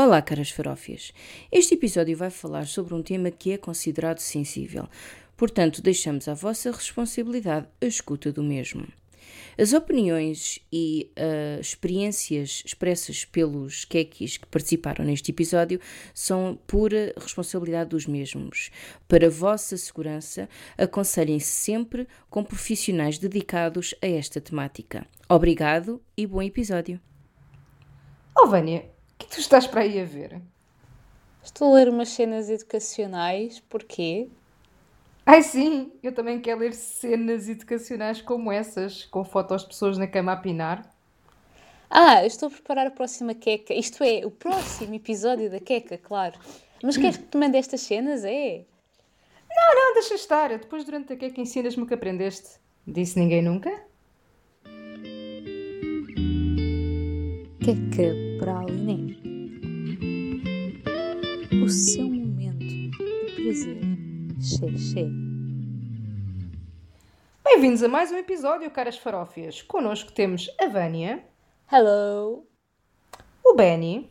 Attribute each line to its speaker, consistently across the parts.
Speaker 1: Olá, caras farófias. Este episódio vai falar sobre um tema que é considerado sensível, portanto, deixamos à vossa responsabilidade a escuta do mesmo. As opiniões e uh, experiências expressas pelos quequis que participaram neste episódio são pura responsabilidade dos mesmos. Para vossa segurança, aconselhem-se sempre com profissionais dedicados a esta temática. Obrigado e bom episódio.
Speaker 2: Oh, Vânia, que tu estás para aí a ver?
Speaker 3: Estou a ler umas cenas educacionais. Porquê?
Speaker 2: Ai sim, eu também quero ler cenas educacionais como essas, com fotos de pessoas na cama a pinar.
Speaker 3: Ah, eu estou a preparar a próxima queca. Isto é, o próximo episódio da queca, claro. Mas queres que te mande estas cenas? É?
Speaker 2: Não, não, deixa estar. Depois durante a queca ensinas-me o que aprendeste. Disse ninguém nunca?
Speaker 3: Queca para a Liné. O seu momento de prazer. Xê.
Speaker 2: Bem-vindos a mais um episódio, caras farófias. Connosco temos a Vânia,
Speaker 3: Hello!
Speaker 2: o Benny,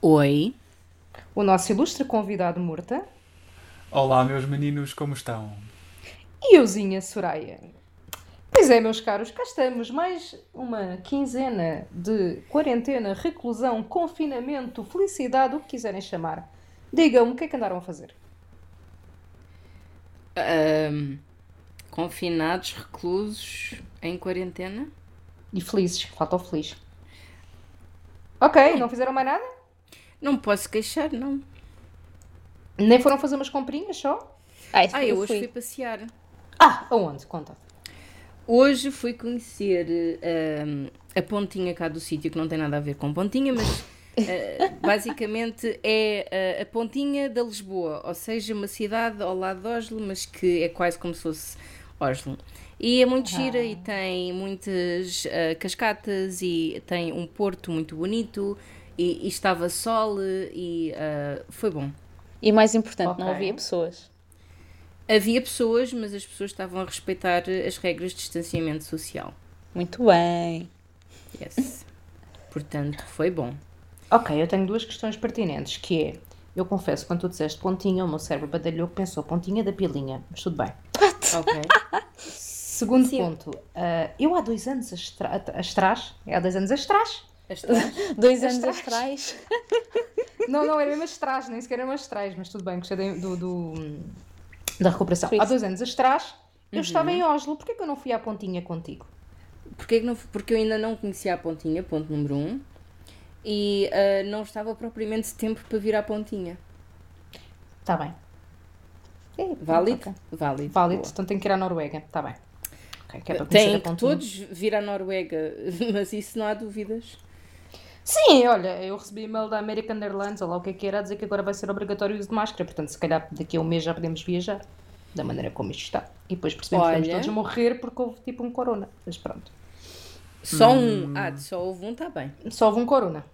Speaker 1: Oi.
Speaker 2: o nosso ilustre convidado Murta
Speaker 4: Olá, meus meninos, como estão?
Speaker 2: e euzinha Soraya. Pois é, meus caros, cá estamos. Mais uma quinzena de quarentena, reclusão, confinamento, felicidade, o que quiserem chamar. Digam-me o que é que andaram a fazer.
Speaker 1: Ahm, confinados, reclusos, em quarentena?
Speaker 2: E felizes, falta o feliz. Ok, não fizeram mais nada?
Speaker 1: Não me posso queixar, não.
Speaker 2: Nem foram fazer umas comprinhas só?
Speaker 3: Ah,
Speaker 1: Ah, eu hoje
Speaker 3: fui.
Speaker 1: fui passear.
Speaker 2: Ah, aonde? Conta.
Speaker 1: Hoje fui conhecer ahm, a pontinha cá do sítio, que não tem nada a ver com pontinha, mas ah, basicamente é ah, a pontinha da Lisboa, ou seja, uma cidade ao lado de Oslo, mas que é quase como se fosse Oslo. E é muito gira e tem muitas ah, cascatas e tem um porto muito bonito e, e estava sol e ah, foi bom.
Speaker 3: E mais importante, não
Speaker 2: Ok.
Speaker 3: havia pessoas.
Speaker 1: Havia pessoas, mas as pessoas estavam a respeitar as regras de distanciamento social.
Speaker 3: Muito bem.
Speaker 1: Yes. Portanto, foi bom.
Speaker 2: Ok, eu tenho duas questões pertinentes, que é, eu confesso, quando tu disseste pontinha, o meu cérebro badalhou que pensou pontinha da pilinha, mas tudo bem.
Speaker 1: Ok.
Speaker 2: Segundo
Speaker 1: Sim.
Speaker 2: ponto, ah, eu há dois anos atrás, é há dois anos atrás.
Speaker 3: Dois anos
Speaker 2: Atrás. não, não, era mesmo atrás, nem sequer eram atrás, mas tudo bem, gostei do, do- da recuperação. Há dois anos atrás, eu estava em Oslo, porquê que eu não fui à pontinha contigo?
Speaker 1: Porquê que não, porque eu ainda não conhecia a pontinha, ponto número um, e ah, não estava propriamente tempo para vir à pontinha.
Speaker 2: Está bem. É,
Speaker 1: Válido? Válido.
Speaker 2: Válido,
Speaker 1: Boa.
Speaker 2: então tenho que ir à Noruega, está bem. Ok, que é
Speaker 1: Tem que todos vir à Noruega, mas isso não há dúvidas.
Speaker 2: Sim, olha, eu recebi e-mail da American Airlines, ou lá o que é que era, a dizer que agora vai ser obrigatório o uso de máscara, portanto, se calhar daqui a um mês já podemos viajar, da maneira como isto está. E depois percebemos que
Speaker 1: Olha.
Speaker 2: vamos todos morrer porque houve tipo um corona. Mas pronto.
Speaker 1: Só um. Ah, só houve um, está bem.
Speaker 2: Só houve um corona.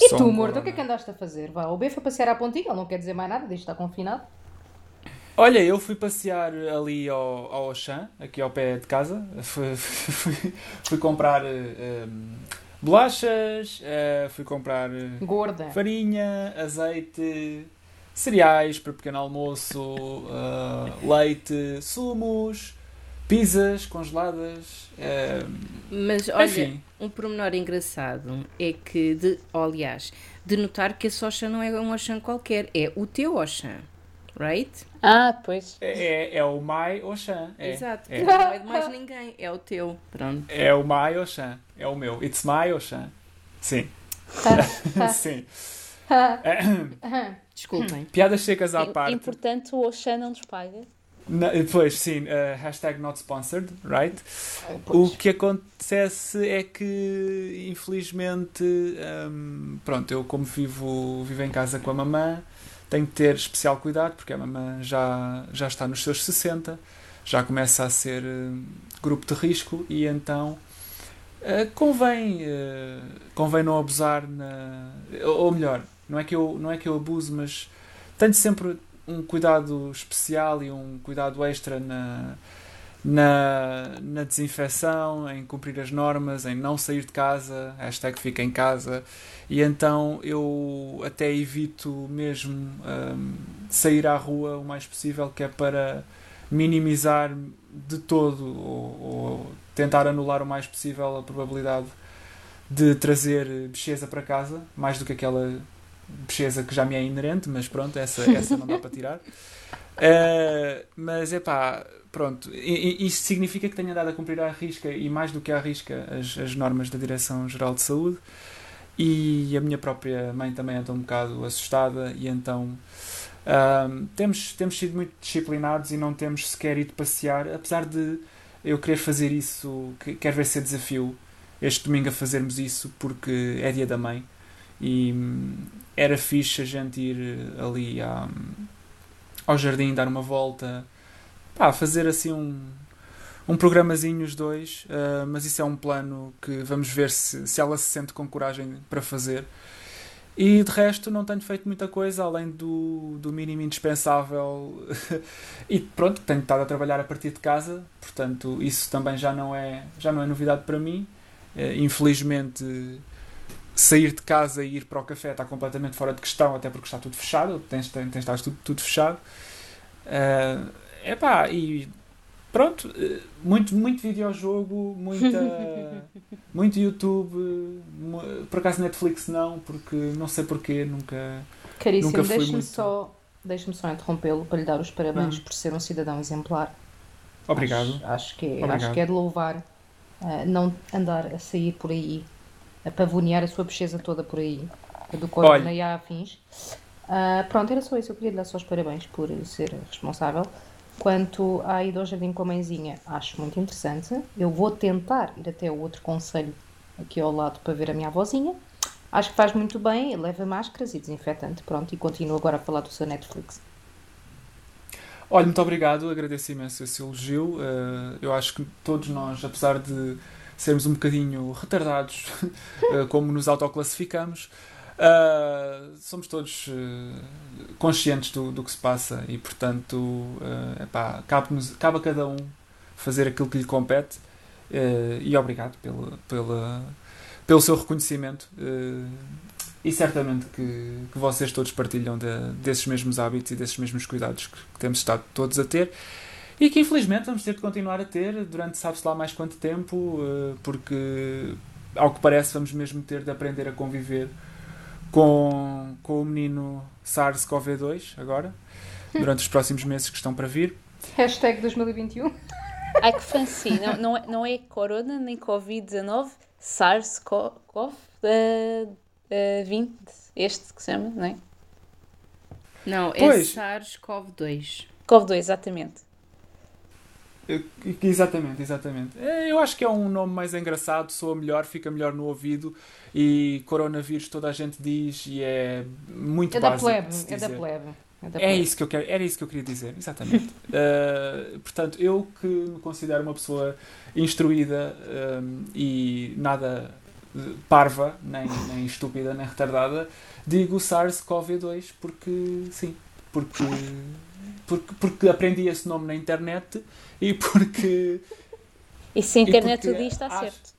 Speaker 2: E
Speaker 4: Só
Speaker 2: tu,
Speaker 4: um
Speaker 2: morto, o que é que andaste a fazer? Vá, o B foi passear à pontinha, ele não quer dizer mais nada, diz que está confinado.
Speaker 4: Olha, eu fui passear ali ao, ao Auchan, aqui ao pé de casa. Fui, fui, fui comprar eh, em, bolachas, eh, fui comprar eh,
Speaker 2: Gorda.
Speaker 4: farinha, azeite, cereais para pequeno almoço, eh, leite, sumos, pizzas congeladas. eh,
Speaker 1: Mas olha,
Speaker 4: Enfim.
Speaker 1: um pormenor engraçado é que, de, oh, aliás, de notar que esse Oxan não é um Oxan qualquer, é o teu Oxan, right?
Speaker 3: Ah, pois.
Speaker 4: é, é o Mai Auchan. É,
Speaker 1: Exato,
Speaker 4: É,
Speaker 1: não é de mais ninguém, é o teu, pronto.
Speaker 4: é o Mai Auchan. É o meu. It's my Auchan. Sim. Sim.
Speaker 1: Desculpem.
Speaker 4: Piadas secas à parte.
Speaker 3: Importante, o Oxan não nos paga.
Speaker 4: Na- pois, sim, uh, hashtag not sponsored, right? O que acontece é que, infelizmente, hum, pronto, eu como vivo, vivo em casa com a mamã, tenho que ter especial cuidado, porque a mamã já, já está nos seus 60, já começa a ser hum, grupo de risco, e então uh, convém, uh, convém não abusar, na, ou melhor, não é, que eu, não é que eu abuso, mas tenho sempre um cuidado especial e um cuidado extra na, na, na desinfecção, em cumprir as normas, em não sair de casa, hashtag fica em casa, e então eu até evito mesmo um, sair à rua o mais possível, que é para minimizar de todo ou, ou tentar anular o mais possível a probabilidade de trazer bicheza para casa, mais do que aquela bicheza que já me é inerente, mas pronto, essa, essa não dá para tirar. Uh, mas é pá, pronto, isto significa que tenho andado a cumprir à risca e mais do que à risca as, as normas da Direção-Geral de Saúde e a minha própria mãe também anda um bocado assustada e então uh, temos, temos sido muito disciplinados e não temos sequer ido passear, apesar de eu querer fazer isso, que, quero ver se é desafio este domingo a fazermos isso porque é dia da mãe. E hum, era fixe a gente ir ali à, ao jardim dar uma volta pá, fazer assim um, um programazinho os dois, uh, mas isso é um plano que vamos ver se, se ela se sente com coragem para fazer. E de resto não tenho feito muita coisa além do, do mínimo indispensável. e pronto, tenho estado a trabalhar a partir de casa, portanto isso também já não é, já não é novidade para mim. Uh, infelizmente sair de casa e ir para o café está completamente fora de questão, até porque está tudo fechado, tem, tem estado tudo, tudo fechado. Uh, epá, e pronto, muito, muito videojogo, muita, muito YouTube, por acaso Netflix não, porque não sei porquê, nunca.
Speaker 2: Caríssimo,
Speaker 4: nunca
Speaker 2: deixe-me
Speaker 4: muito...
Speaker 2: só, deixe só interrompê-lo para lhe dar os parabéns
Speaker 4: Hum.
Speaker 2: por ser um cidadão exemplar.
Speaker 4: Obrigado.
Speaker 2: Acho, acho que, é-
Speaker 4: Obrigado.
Speaker 2: acho que é de louvar ah, não andar a sair por aí, a pavonear a sua bocheza toda por aí, do
Speaker 4: Olha.
Speaker 2: e afins. Ah, pronto, era só isso. Eu queria lhe dar só os parabéns por ser responsável. Quanto à ida ao jardim com a mãezinha, acho muito interessante. Eu vou tentar ir até o outro conselho aqui ao lado para ver a minha avózinha. Acho que faz muito bem, leva máscaras e desinfetante. Pronto, e continuo agora a falar do seu Netflix.
Speaker 4: Olha, muito obrigado, agradeço imenso esse elogio. Uh, eu acho que todos nós, apesar de sermos um bocadinho retardados, uh, como nos autoclassificamos, uh, somos todos uh, conscientes do, do que se passa e, portanto, uh, epá, cabe, cabe a cada um fazer aquilo que lhe compete. Uh, e obrigado pelo, pela, pelo seu reconhecimento. E certamente que, que vocês todos partilham de, desses mesmos hábitos e desses mesmos cuidados que, que temos estado todos a ter e que infelizmente vamos ter de continuar a ter durante sabe-se lá mais quanto tempo, porque ao que parece vamos mesmo ter de aprender a conviver com, com o menino SARS-CoV-2 agora, durante os próximos meses que estão para vir.
Speaker 2: Hashtag 2021.
Speaker 3: Ai que fancy, não, não, é, não é Corona nem Covid-19, SARS-CoV. Uh, uh, 20, este que se chama, não é?
Speaker 1: Não, é
Speaker 4: Pois.
Speaker 1: SARS-CoV-2.
Speaker 3: CoV-2, exatamente.
Speaker 4: Exatamente, exatamente. É, Eu acho que é um nome mais engraçado, soa melhor, fica melhor no ouvido e coronavírus toda a gente diz e é muito
Speaker 2: É da
Speaker 4: básico
Speaker 2: plebe, é da
Speaker 4: dizer.
Speaker 2: plebe. É, da
Speaker 4: É
Speaker 2: plebe.
Speaker 4: isso que eu quero, era isso que eu queria dizer, exatamente. Uh, portanto, eu que me considero uma pessoa instruída um, e nada parva, nem, nem estúpida, nem retardada, digo SARS-CoV-2 porque sim, porque, porque, porque aprendi esse nome na internet e porque
Speaker 3: E se a internet o diz, está
Speaker 4: acho-
Speaker 3: certo.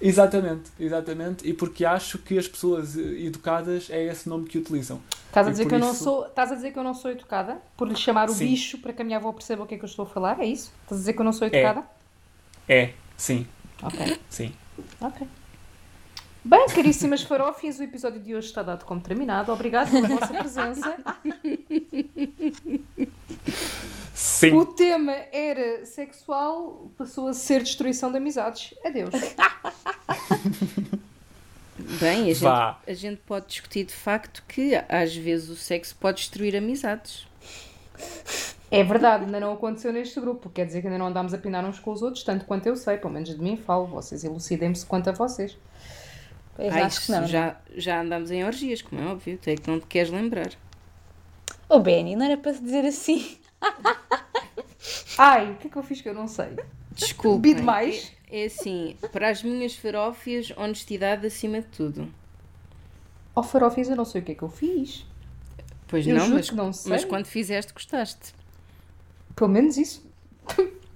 Speaker 4: Exatamente, exatamente. E porque acho que as pessoas eh, educadas é esse nome que utilizam.
Speaker 2: Estás a dizer que eu não sou, estás a dizer que eu não sou educada por lhe chamar o
Speaker 4: Sim.
Speaker 2: bicho para que a minha avó perceba o que é que eu estou a falar? É isso? Estás a dizer que eu não sou educada?
Speaker 4: É, sim,
Speaker 2: Ok,
Speaker 4: sim.
Speaker 2: ok. Bem, caríssimas farófias, o episódio de hoje está dado como terminado. Obrigado pela vossa presença.
Speaker 4: Sim.
Speaker 2: O tema era sexual, passou a ser destruição de amizades. Adeus.
Speaker 1: Bem, a gente, a gente pode discutir de facto que às vezes o sexo pode destruir amizades.
Speaker 2: É verdade, ainda não aconteceu neste grupo. Quer dizer que ainda não andámos a pinar uns com os outros, tanto quanto eu sei, pelo menos de mim falo. Vocês elucidem-me quanto a vocês.
Speaker 3: Pois,
Speaker 1: Ai,
Speaker 3: acho que não.
Speaker 1: já, já andamos em orgias, como é óbvio, tu é que não te queres lembrar.
Speaker 3: Oh, Benny, não era para te dizer assim.
Speaker 2: Ai, o que é que eu fiz que eu não sei?
Speaker 1: Desculpa.
Speaker 2: Bebi demais.
Speaker 1: É, é assim, para as minhas farófias, honestidade acima de tudo.
Speaker 2: Ó farófias, eu não sei o que é que eu fiz.
Speaker 1: Pois
Speaker 2: Eu
Speaker 1: não, mas,
Speaker 2: não
Speaker 1: mas quando fizeste, gostaste.
Speaker 2: Pelo menos isso.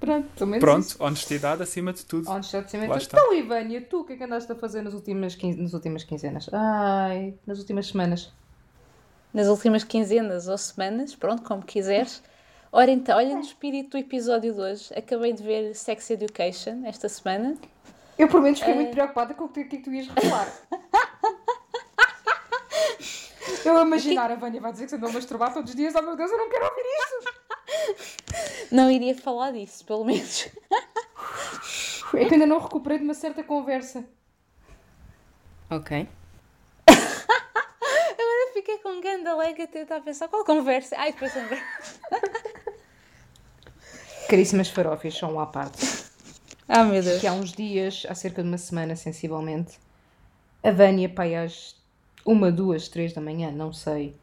Speaker 2: Pronto, pelo menos
Speaker 4: Pronto,
Speaker 2: isso.
Speaker 4: honestidade acima de tudo.
Speaker 2: Honestidade, acima de tudo.
Speaker 4: está.
Speaker 2: Então, Ivânia, tu o que é que andaste a fazer nas últimas, quinze... nas últimas quinzenas? Ai, nas últimas semanas.
Speaker 3: Nas últimas quinzenas ou semanas, pronto, como quiseres. Ora então, olha no espírito do episódio de hoje, acabei de ver Sex Education esta semana.
Speaker 2: Eu, por menos, fiquei
Speaker 3: É.
Speaker 2: muito preocupada com o que, que é que tu ias revelar. Eu a imaginar, a Vânia vai dizer que se andou a masturbar todos os dias. Oh meu Deus, eu não quero ouvir isto!
Speaker 3: Não iria falar disso, pelo menos.
Speaker 2: É que ainda não recuperei de uma certa conversa.
Speaker 1: Ok.
Speaker 3: Agora fiquei com um grande alega a tentar pensar qual conversa. Ai, depois lembrei.
Speaker 2: Caríssimas farófias, são um à parte.
Speaker 3: Ah, meu Deus.
Speaker 2: Que há uns dias, há cerca de uma semana, sensivelmente, a Vânia, pai, às uma, duas, três da manhã, não sei,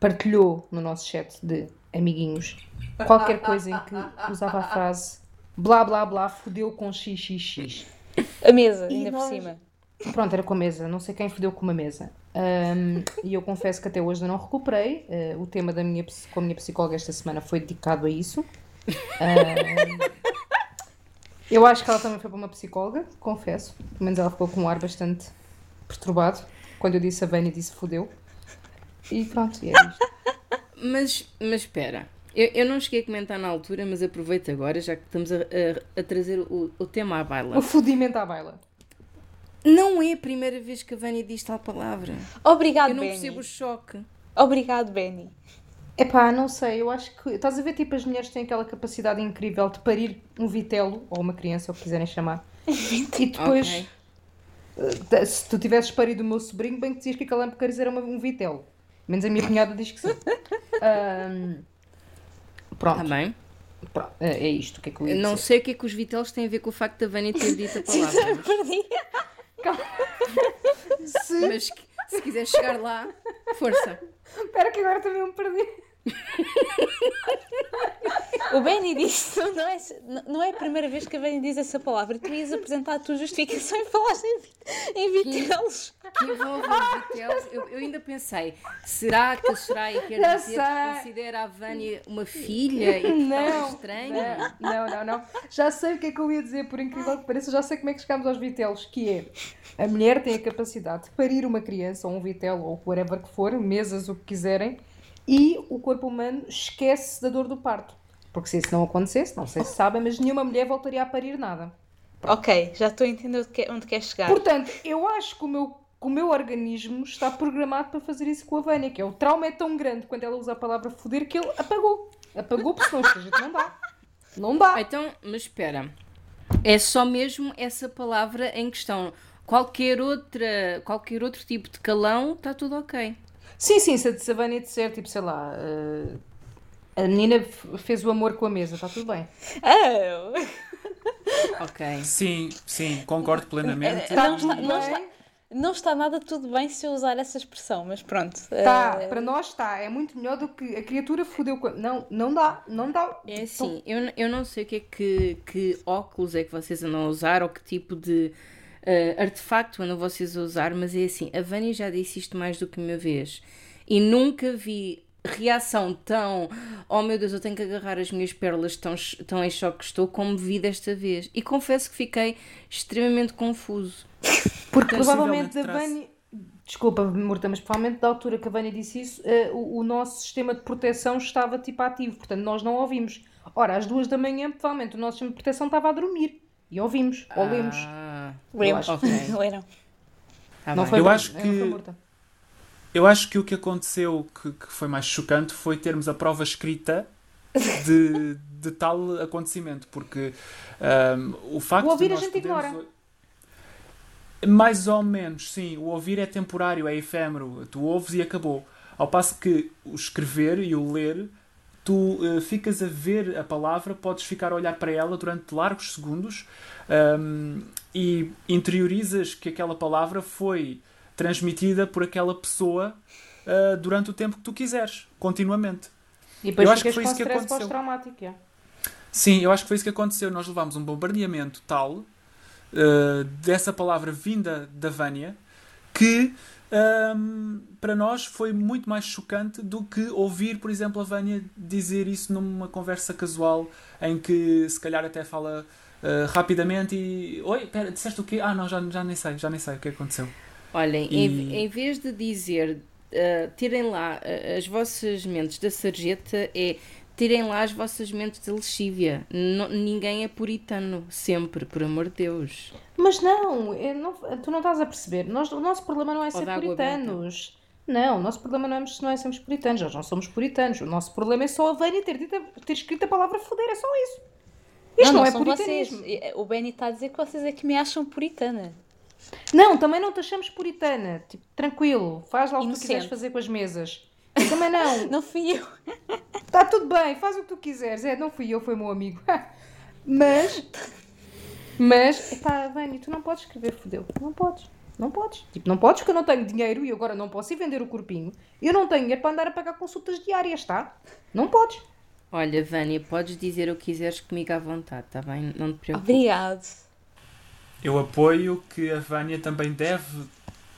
Speaker 2: partilhou no nosso chat de amiguinhos qualquer coisa em que usava a frase blá blá blá, fodeu com xxx.
Speaker 3: A mesa,
Speaker 2: E
Speaker 3: ainda por
Speaker 2: nós-
Speaker 3: cima.
Speaker 2: Pronto, era com a mesa, não sei quem fodeu com uma mesa. Ahm, e eu confesso que até hoje eu não recuperei. Ah, o tema da minha, com a minha psicóloga esta semana foi dedicado a isso. Ahm, eu acho que ela também foi para uma psicóloga, confesso. Pelo menos ela ficou com um ar bastante perturbado. Quando eu disse a Vânia, disse fodeu. E pronto, e é isto.
Speaker 1: Mas, mas espera. Eu, eu não cheguei a comentar na altura, mas aproveito agora, já que estamos a, a- a trazer o, o tema à baila.
Speaker 2: O fodimento à baila.
Speaker 1: Não é a primeira vez que a Vânia diz tal palavra.
Speaker 3: Obrigado,
Speaker 1: Eu não
Speaker 3: Benny.
Speaker 1: percebo o choque.
Speaker 3: Obrigado, Benny.
Speaker 2: Epá, não sei, eu acho que. Estás a ver, tipo, as mulheres têm aquela capacidade incrível de parir um vitelo, ou uma criança, ou o que quiserem chamar. e depois,
Speaker 1: Ok.
Speaker 2: eh, se tu tivesses parido o meu sobrinho, bem que dizias que aquela porcaria era uma- um vitelo. Menos a minha cunhada diz que sim. Ahm, pronto,
Speaker 1: bem.
Speaker 2: pronto, é é isto. O que é que eu ia
Speaker 1: não
Speaker 2: dizer?
Speaker 1: sei o que é que os vitelos têm a ver com o facto da Vânia ter dito a palavra.
Speaker 3: Perdi.
Speaker 2: Se...
Speaker 1: Mas se quiser chegar lá, força.
Speaker 2: Espera que agora também me perdi.
Speaker 3: O Benny disse, não é, não é a primeira vez que a Benny diz essa palavra. Tu ias apresentar a tua justificação e falaste em, vit- em vitelos.
Speaker 1: Que envolve os vitelos. Eu, eu ainda pensei, será que a Soraya quer
Speaker 2: Já
Speaker 1: dizer
Speaker 2: sei.
Speaker 1: que considera a Vânia uma filha e que
Speaker 2: Não,
Speaker 1: está estranho?
Speaker 2: Não, não, não. Já sei o que é que eu ia dizer, por incrível que pareça, já sei como é que chegamos aos vitelos, que é a mulher tem a capacidade de parir uma criança, ou um vitelo, ou whatever que for, mesas, o que quiserem, e o corpo humano esquece da dor do parto. Porque se isso não acontecesse, não sei se sabem, mas nenhuma mulher voltaria a parir nada.
Speaker 3: Ok, já estou a entender onde quer, onde quer chegar.
Speaker 2: Portanto, eu acho que o meu, que o meu organismo está programado para fazer isso com a Vânia, que é o trauma é tão grande quando ela usa a palavra foder que ele apagou. Apagou porque senão isto a gente não dá. Não dá.
Speaker 1: Então, mas espera. É só mesmo essa palavra em questão. Qualquer, outra, qualquer outro tipo de calão está tudo ok.
Speaker 2: Sim, sim, se a Vânia disser, tipo, sei lá, eh, a menina fez o amor com a mesa, está tudo bem.
Speaker 3: Oh,
Speaker 1: Ok.
Speaker 4: Sim, sim, concordo plenamente.
Speaker 3: não,
Speaker 2: tudo
Speaker 3: está, não, está, não está nada tudo bem se eu usar essa expressão, mas pronto.
Speaker 2: Tá,
Speaker 3: Eh,
Speaker 2: para nós está, é muito melhor do que a criatura fodeu com a... Não, não dá, não dá.
Speaker 1: É assim, eu, eu não sei o que é que, que óculos é que vocês andam a usar ou que tipo de eh, artefacto andam vocês a usar, mas é assim, a Vânia já disse isto mais do que uma vez e nunca vi reação tão oh meu Deus, eu tenho que agarrar as minhas pérolas tão, tão em choque que estou como vi desta vez e confesso que fiquei extremamente confuso.
Speaker 2: Porque
Speaker 4: Possivelmente
Speaker 2: provavelmente
Speaker 4: terá-
Speaker 2: Vânia... Desculpa, Murta, mas provavelmente da altura que a Vânia disse isso, eh, o, o nosso sistema de proteção estava tipo ativo, portanto nós não ouvimos. Ora, às duas da manhã, provavelmente o nosso sistema de proteção estava a dormir. E ouvimos, ou lemos.
Speaker 1: Ah,
Speaker 3: Leram.
Speaker 1: tá
Speaker 2: não
Speaker 1: bem.
Speaker 2: foi,
Speaker 4: Eu acho
Speaker 2: não
Speaker 4: que-. Eu acho que o que aconteceu que, que foi mais chocante foi termos a prova escrita de, de tal acontecimento, porque ahm, o facto
Speaker 2: O ouvir
Speaker 4: de
Speaker 2: a
Speaker 4: nós
Speaker 2: gente
Speaker 4: podermos-
Speaker 2: ignora.
Speaker 4: Mais ou menos, sim. O ouvir é temporário, é efêmero. Tu ouves e acabou. Ao passo que o escrever e o ler, tu eh, ficas a ver a palavra, podes ficar a olhar para ela durante largos segundos ahm, e interiorizas que aquela palavra foi transmitida por aquela pessoa ah, durante o tempo que tu quiseres, continuamente.
Speaker 2: E depois
Speaker 4: Eu acho que foi isso que aconteceu.
Speaker 2: é.
Speaker 4: Sim, eu acho que foi isso que aconteceu. Nós levámos um bombardeamento tal uh, dessa palavra vinda da Vânia que hum, para nós foi muito mais chocante do que ouvir, por exemplo, a Vânia dizer isso numa conversa casual em que se calhar até fala uh, rapidamente e. Oi, pera, disseste o quê? Ah, não, já, já nem sei, já nem sei o que aconteceu.
Speaker 1: Olhem,
Speaker 4: E-
Speaker 1: em, em vez de dizer uh, tirem lá uh, as vossas mentes da sarjeta, é tirem lá as vossas mentes da lexívia. Ninguém é puritano, sempre, por amor de Deus.
Speaker 2: Mas não, não- tu não estás a perceber. Nós, o nosso problema não é ser
Speaker 1: de
Speaker 2: puritanos. Não, o nosso problema não é, não é sermos puritanos. Nós não somos puritanos. O nosso problema é só a Vânia ter, dito, ter escrito a palavra foder. É só isso. Isto não, é
Speaker 3: são vocês.
Speaker 2: puritanismo.
Speaker 3: O Benny está a dizer que vocês é que me acham puritana.
Speaker 2: Não, também não te achamos puritana. Tipo, tranquilo. Faz lá o que tu quiseres fazer com as mesas. Também não.
Speaker 3: Não fui eu.
Speaker 2: Está tudo bem, faz o que tu quiseres. É, não fui eu, foi o meu amigo. Mas, mas, epá, Vânia, tu não podes escrever fodeu. Não podes. Não podes. Tipo, não podes porque eu não tenho dinheiro e agora não posso ir vender o corpinho. Eu não tenho dinheiro para andar a pagar consultas diárias, tá? Não podes.
Speaker 1: Olha, Vânia, podes dizer o que quiseres comigo à vontade, está bem? Não te preocupes.
Speaker 3: Obrigado.
Speaker 4: Eu apoio que a Vânia também deve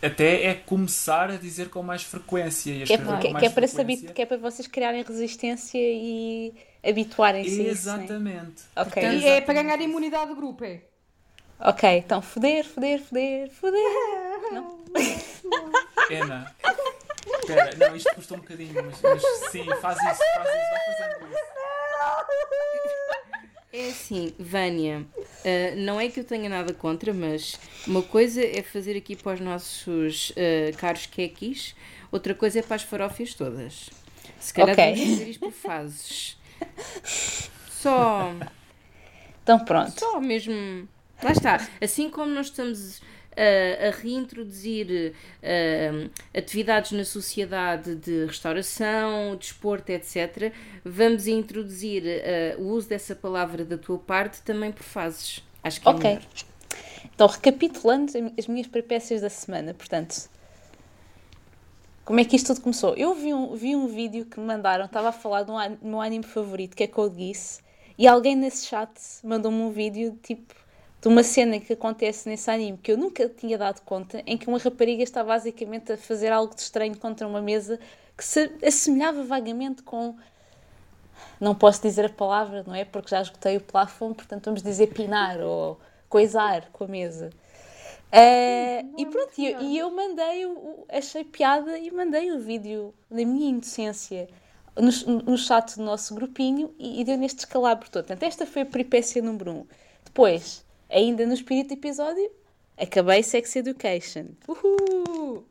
Speaker 4: até é começar a dizer com mais frequência e a
Speaker 3: Que é, porque-
Speaker 4: com
Speaker 3: que
Speaker 4: mais
Speaker 3: é para saber,
Speaker 4: frequência.
Speaker 3: que é para vocês criarem resistência e habituarem-se a isso. né?
Speaker 4: Exatamente.
Speaker 3: Ok.
Speaker 4: Portanto,
Speaker 2: E é para ganhar imunidade de grupo, é.
Speaker 3: Ok, então foder, foder, foder, foder. Não?
Speaker 4: Ana, espera, não, isto custa um bocadinho, mas, mas sim, faz isso, faz isso, vai fazendo isso.
Speaker 1: É assim, Vânia, ah, não é que eu tenha nada contra, mas uma coisa é fazer aqui para os nossos ah, caros quequis, outra coisa é para as farófias todas. Se calhar
Speaker 3: Ok.
Speaker 1: vamos fazer isto por fases. Só,
Speaker 3: Então pronto.
Speaker 1: só mesmo. Lá está. Assim como nós estamos ah, a reintroduzir ah, atividades na sociedade de restauração, desporto, etc., vamos introduzir ah, o uso dessa palavra da tua parte também por fases. Acho que é
Speaker 3: Ok.
Speaker 1: melhor.
Speaker 3: Então, recapitulando as minhas peripécias da semana, portanto, como é que isto tudo começou? Eu vi um, vi um vídeo que me mandaram, estava a falar do do meu anime favorito, que é Code Geass, e alguém nesse chat mandou-me um vídeo, tipo, de uma cena que acontece nesse anime, que eu nunca tinha dado conta, em que uma rapariga está basicamente a fazer algo de estranho contra uma mesa que se assemelhava vagamente com... Não posso dizer a palavra, não é? Porque já esgotei o plafond, portanto vamos dizer pinar ou coisar com a mesa. Eh, e pronto, e eu, eu mandei, o, achei piada e mandei o vídeo na minha inocência no, no chat do nosso grupinho e, e deu neste escalabro todo. Portanto, esta foi a peripécia número um. Depois, ainda no espírito do episódio, acabei Sex Education. Uhul!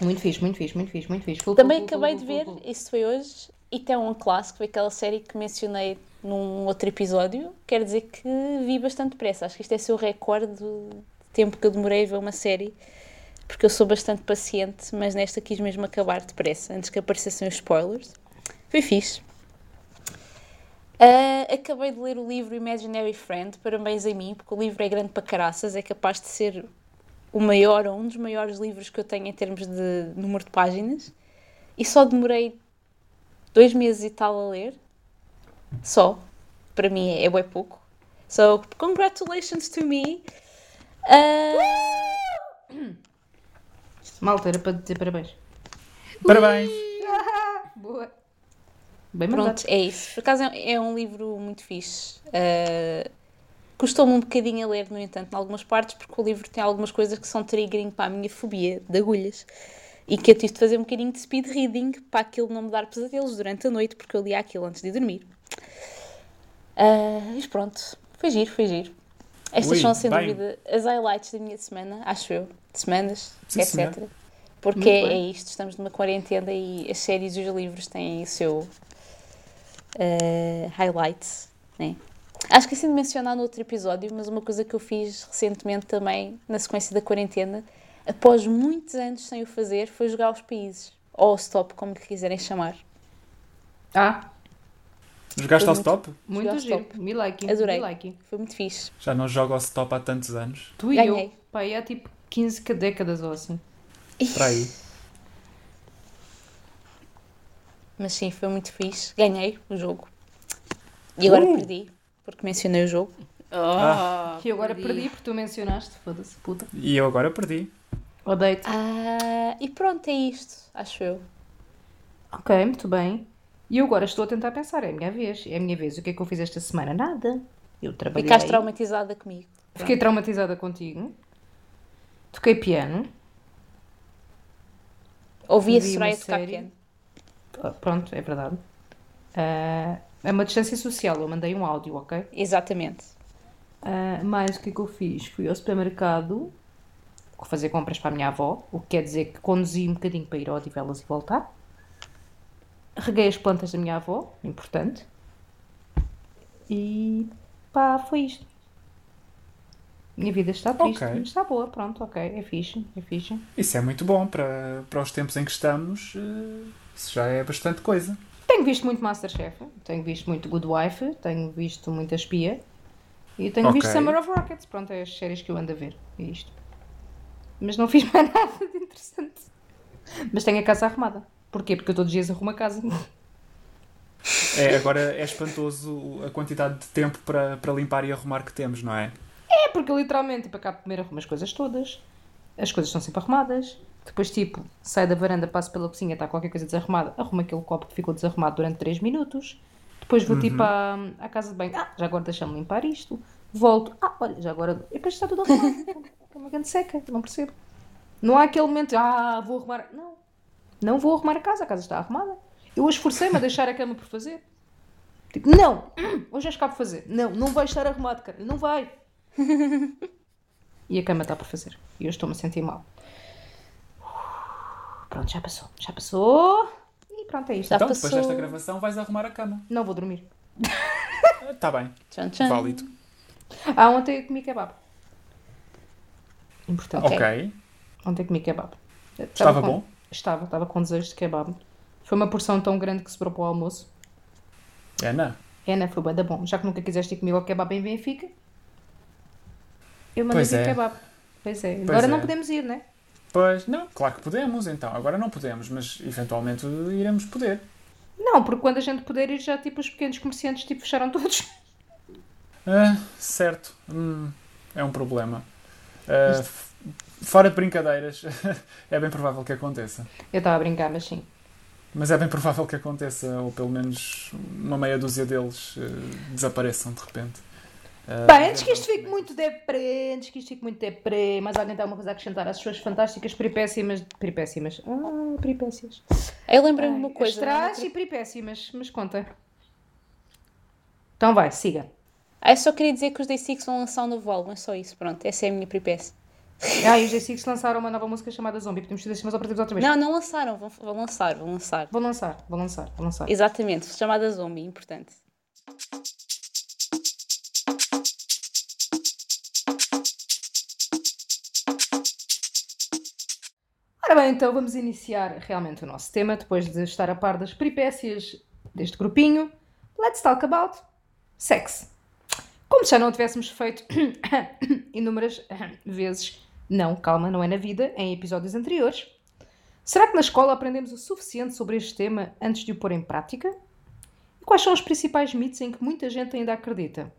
Speaker 2: Muito fixe, muito fixe, muito fixe, muito fixe. Full,
Speaker 3: Também
Speaker 2: full,
Speaker 3: acabei
Speaker 2: full,
Speaker 3: de ver, isso foi hoje, e tem um clássico, foi aquela série que mencionei num outro episódio. Quer dizer que vi bastante depressa. Acho que isto é seu recorde do tempo que eu demorei a ver uma série, porque eu sou bastante paciente, mas nesta quis mesmo acabar depressa, antes que aparecessem os spoilers. Foi fixe. Ah, acabei de ler o livro Imaginary Friend, parabéns a mim, porque o livro é grande para caraças, é capaz de ser o maior ou um dos maiores livros que eu tenho em termos de número de páginas e só demorei dois meses e tal a ler. Só. Para mim é, é bem pouco. So, congratulations to me. Ah,
Speaker 2: Malta, era para dizer parabéns.
Speaker 4: Parabéns!
Speaker 2: Boa. Bem mandado.
Speaker 3: pronto, é isso. Por acaso é, é um livro muito fixe. Ah, Custou-me um bocadinho a ler, no entanto, em algumas partes, porque o livro tem algumas coisas que são triggering para a minha fobia de agulhas. E que eu tive de fazer um bocadinho de speed reading para aquilo não me dar pesadelos durante a noite, porque eu lia aquilo antes de dormir. Ah, mas pronto, foi giro, foi giro. Estas
Speaker 4: Ui,
Speaker 3: são, sem
Speaker 4: bem.
Speaker 3: dúvida, as highlights da minha semana, acho eu, de semanas,
Speaker 4: Sim,
Speaker 3: etc.
Speaker 4: senhor.
Speaker 3: Porque é, é isto, estamos numa quarentena e as séries e os livros têm o seu ah, highlights, né? Acho que assim de mencionar no outro episódio, mas uma coisa que eu fiz recentemente também, na sequência da quarentena, após muitos anos sem o fazer, foi jogar aos países. Ou ao stop, como lhe quiserem chamar.
Speaker 2: Ah,
Speaker 4: Jogaste ao
Speaker 3: Foi
Speaker 4: stop?
Speaker 2: muito giro.
Speaker 3: stop.
Speaker 2: Me like.
Speaker 3: Adorei.
Speaker 2: Me like.
Speaker 3: Foi muito fixe.
Speaker 4: Já não jogo ao stop há tantos anos.
Speaker 2: Tu e
Speaker 3: Ganhei.
Speaker 2: eu. Pá, há tipo 15 ca- décadas ou assim.
Speaker 4: Para aí.
Speaker 3: Mas sim, foi muito fixe. Ganhei o jogo. E agora
Speaker 4: Uh!
Speaker 3: perdi, porque mencionei o jogo.
Speaker 1: Oh,
Speaker 2: E agora perdi porque tu mencionaste. Foda-se, puta.
Speaker 4: E eu agora perdi.
Speaker 2: Odeio-te.
Speaker 3: Ah, e pronto, é isto, acho eu.
Speaker 2: Ok, muito bem. E eu agora estou a tentar pensar, é a minha vez, é a minha vez. O que é que eu fiz esta semana? Nada. Eu trabalhei.
Speaker 3: Ficaste traumatizada comigo.
Speaker 2: Fiquei traumatizada contigo. Toquei piano.
Speaker 3: Ouvi a Soraya tocar piano.
Speaker 2: Pronto, é verdade. Ah, é uma distância social, eu mandei um áudio, ok?
Speaker 3: Exatamente.
Speaker 2: Ah, mais o que é que eu fiz? Fui ao supermercado fazer compras para a minha avó, o que quer dizer que conduzi um bocadinho para ir ao Odivelas e voltar. Reguei as plantas da minha avó, importante. E pá, foi isto. Minha vida está triste,
Speaker 4: Ok.
Speaker 2: mas está boa, pronto, ok, é fixe, é fixe.
Speaker 4: Isso é muito bom para, para os tempos em que estamos. eh, Isso já é bastante coisa.
Speaker 2: Tenho visto muito Masterchef, tenho visto muito Good Wife, tenho visto muita Espia e tenho visto
Speaker 4: Ok.
Speaker 2: Summer of Rockets. Pronto, é as séries que eu ando a ver. É isto. Mas não fiz mais nada de interessante. Mas tenho a casa arrumada. Porquê? Porque eu todos os dias arrumo a casa.
Speaker 4: É, agora é espantoso a quantidade de tempo para, para limpar e arrumar que temos, não é?
Speaker 2: É porque eu literalmente, tipo, acabo de comer, arrumo as coisas todas. As coisas estão sempre arrumadas. Depois, tipo, saio da varanda, passo pela cozinha, está qualquer coisa desarrumada, arrumo aquele copo que ficou desarrumado durante 3 minutos. Depois vou, tipo, à, à casa de banho. Ah, já agora deixa-me limpar isto. Volto. Ah, olha, já agora... E depois está tudo arrumado. É uma grande seca, não percebo. Não há aquele momento, ah, vou arrumar... Não. Não vou arrumar a casa, a casa está arrumada. Eu hoje forcei-me a deixar a cama por fazer. Tipo, não, hoje és cabo fazer. Não, não vai estar arrumado, cara. Não vai. E a cama está por fazer. E eu estou-me a sentir mal. Pronto, já passou. Já passou. E pronto, é isto.
Speaker 3: Já
Speaker 4: então, depois
Speaker 3: passou.
Speaker 4: desta gravação, vais arrumar a cama.
Speaker 2: Não vou dormir.
Speaker 4: Está bem,
Speaker 3: Tchan, tchan.
Speaker 4: válido.
Speaker 2: Ah, ontem eu comi kebab. Importante.
Speaker 3: Ok.
Speaker 2: Ontem comi kebab.
Speaker 4: Estava
Speaker 2: com-
Speaker 4: bom?
Speaker 2: Estava, estava com desejo de kebab. Foi uma porção tão grande que sobrou para o almoço.
Speaker 4: Ana,
Speaker 2: É, né? Foi bué da bom. Já que nunca quiseste ir comigo ao kebab em Benfica, eu mandei
Speaker 4: Pois
Speaker 2: vir
Speaker 4: é.
Speaker 2: kebab. Pois é.
Speaker 4: Pois
Speaker 2: Agora
Speaker 4: é.
Speaker 2: não podemos ir, né?
Speaker 4: Pois, não, claro que podemos então. Agora não podemos, mas eventualmente iremos poder.
Speaker 2: Não, porque quando a gente puder ir já, tipo, os pequenos comerciantes, tipo, fecharam todos.
Speaker 4: Ah, certo, Hum, é um problema. Ah, fora de brincadeiras, é bem provável que aconteça.
Speaker 2: Eu estava a brincar, mas sim.
Speaker 4: Mas é bem provável que aconteça, ou pelo menos uma meia dúzia deles eh, desapareçam de repente. Ah,
Speaker 2: Bem, antes que isto fique muito deprê, antes que isto fique muito deprê, mas alguém tem alguma coisa a acrescentar às suas fantásticas peripécimas. Peripécimas. Ah, peripécias.
Speaker 3: Eu lembrei-me de uma coisa. É?
Speaker 2: e peripécimas, mas conta. Então vai, siga.
Speaker 3: Ah, eu só queria dizer que os Day Six vão lançar um novo álbum, é só isso, pronto. Essa é a minha peripécia.
Speaker 2: Ah, e os J6 lançaram uma nova música chamada Zombie. Podemos fazer sistemas operativos outra vez.
Speaker 3: Não, não lançaram, vão, vão lançar, vão lançar.
Speaker 2: Vou lançar, vou lançar, vou lançar.
Speaker 3: Exatamente, chamada Zombie, importante.
Speaker 2: Ora bem, então vamos iniciar realmente o nosso tema, depois de estar a par das peripécias deste grupinho. Let's talk about sex. Como se já não tivéssemos feito inúmeras vezes, não, calma, não é na vida, em episódios anteriores. Será que na escola aprendemos o suficiente sobre este tema antes de o pôr em prática? E quais são os principais mitos em que muita gente ainda acredita?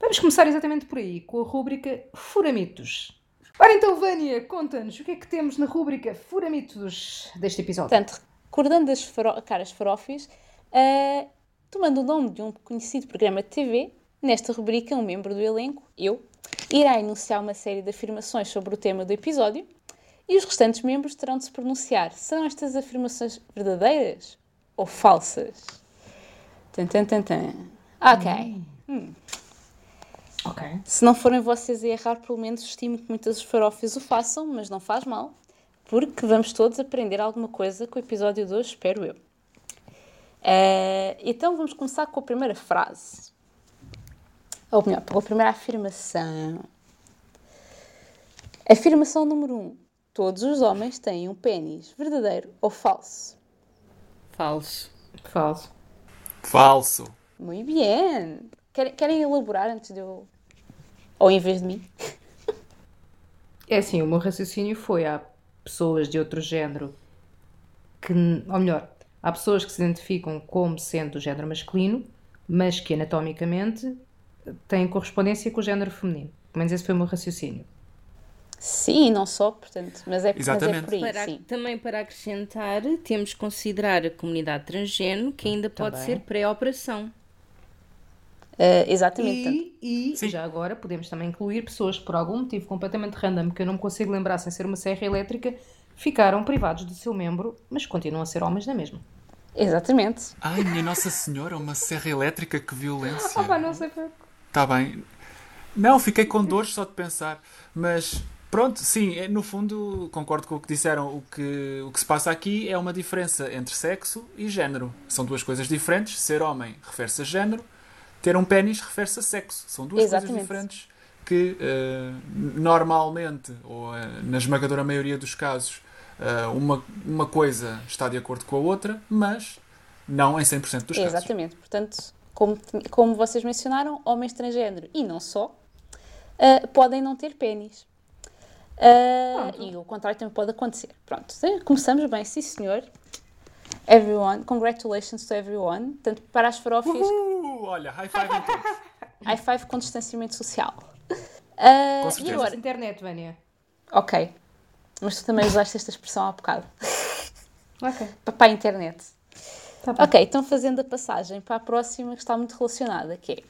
Speaker 2: Vamos começar exatamente por aí, com a rúbrica Furamitos. Ora então, Vânia, conta-nos o que é que temos na rúbrica Furamitos deste episódio.
Speaker 3: Portanto, recordando as faro- caras farofis, ah, tomando o nome de um conhecido programa de TV, nesta rubrica, um membro do elenco, eu, irá enunciar uma série de afirmações sobre o tema do episódio e os restantes membros terão de se pronunciar. Serão estas afirmações verdadeiras ou falsas? Tan, tan, tan, tan. Ok. Se não forem vocês a errar, pelo menos estimo que muitas farofas o façam, mas não faz mal, porque vamos todos aprender alguma coisa com o episódio de hoje, espero eu. Eh, então vamos começar com a primeira frase. Ou melhor, pela primeira afirmação. Afirmação número 1. Um. Todos os homens têm um pênis, verdadeiro ou falso?
Speaker 1: Falso.
Speaker 2: Falso.
Speaker 4: Falso.
Speaker 3: Muito bem! Querem, querem elaborar antes de eu. Ou em vez de mim?
Speaker 2: É assim, o meu raciocínio foi: há pessoas de outro género que, ou melhor, há pessoas que se identificam como sendo do género masculino, mas que anatomicamente têm correspondência com o género feminino. Pelo menos esse foi o meu raciocínio.
Speaker 3: Sim, não só, portanto, mas é, mas é por aí,
Speaker 1: Para-
Speaker 3: sim.
Speaker 1: também para acrescentar, temos que considerar a comunidade transgênero, que ainda pode
Speaker 2: Também.
Speaker 1: ser pré-operação.
Speaker 3: Eh, exatamente. portanto,
Speaker 2: E, e
Speaker 4: Sim.
Speaker 2: já agora podemos também incluir pessoas que por algum motivo completamente random, que eu não me consigo lembrar sem ser uma serra elétrica, ficaram privados do seu membro, mas continuam a ser homens na mesma.
Speaker 3: Exatamente.
Speaker 4: Ai, minha Nossa Senhora, uma serra elétrica, que violência.
Speaker 2: Ah, pá, não sei.
Speaker 4: Está bem. Não, fiquei com dores só de pensar. Mas pronto, sim, é, no fundo concordo com o que disseram. O que, o que se passa aqui é uma diferença entre sexo e género. São duas coisas diferentes. Ser homem refere-se a género, ter um pênis refere-se a sexo. São duas
Speaker 3: Exatamente.
Speaker 4: coisas diferentes que eh, normalmente, ou eh, na esmagadora maioria dos casos, eh, uma, uma coisa está de acordo com a outra, mas não em 100% dos casos.
Speaker 3: Exatamente. Portanto, como, como vocês mencionaram, homens transgênero e não só podem não ter pênis. Ah, e o contrário também pode acontecer. Pronto, começamos bem, sim senhor. Everyone, congratulations to everyone. Tanto para as farófias,
Speaker 4: Uhul! Olha, high five em todos.
Speaker 3: high five com distanciamento social. Ah,
Speaker 4: Com
Speaker 3: e
Speaker 4: certeza.
Speaker 3: agora,
Speaker 2: internet, Vânia.
Speaker 3: ok. Mas tu também usaste esta expressão há bocado.
Speaker 2: Ok.
Speaker 3: Pa- Para a internet.
Speaker 2: Tá.
Speaker 3: Ok, então fazendo a passagem para a próxima que está muito relacionada, que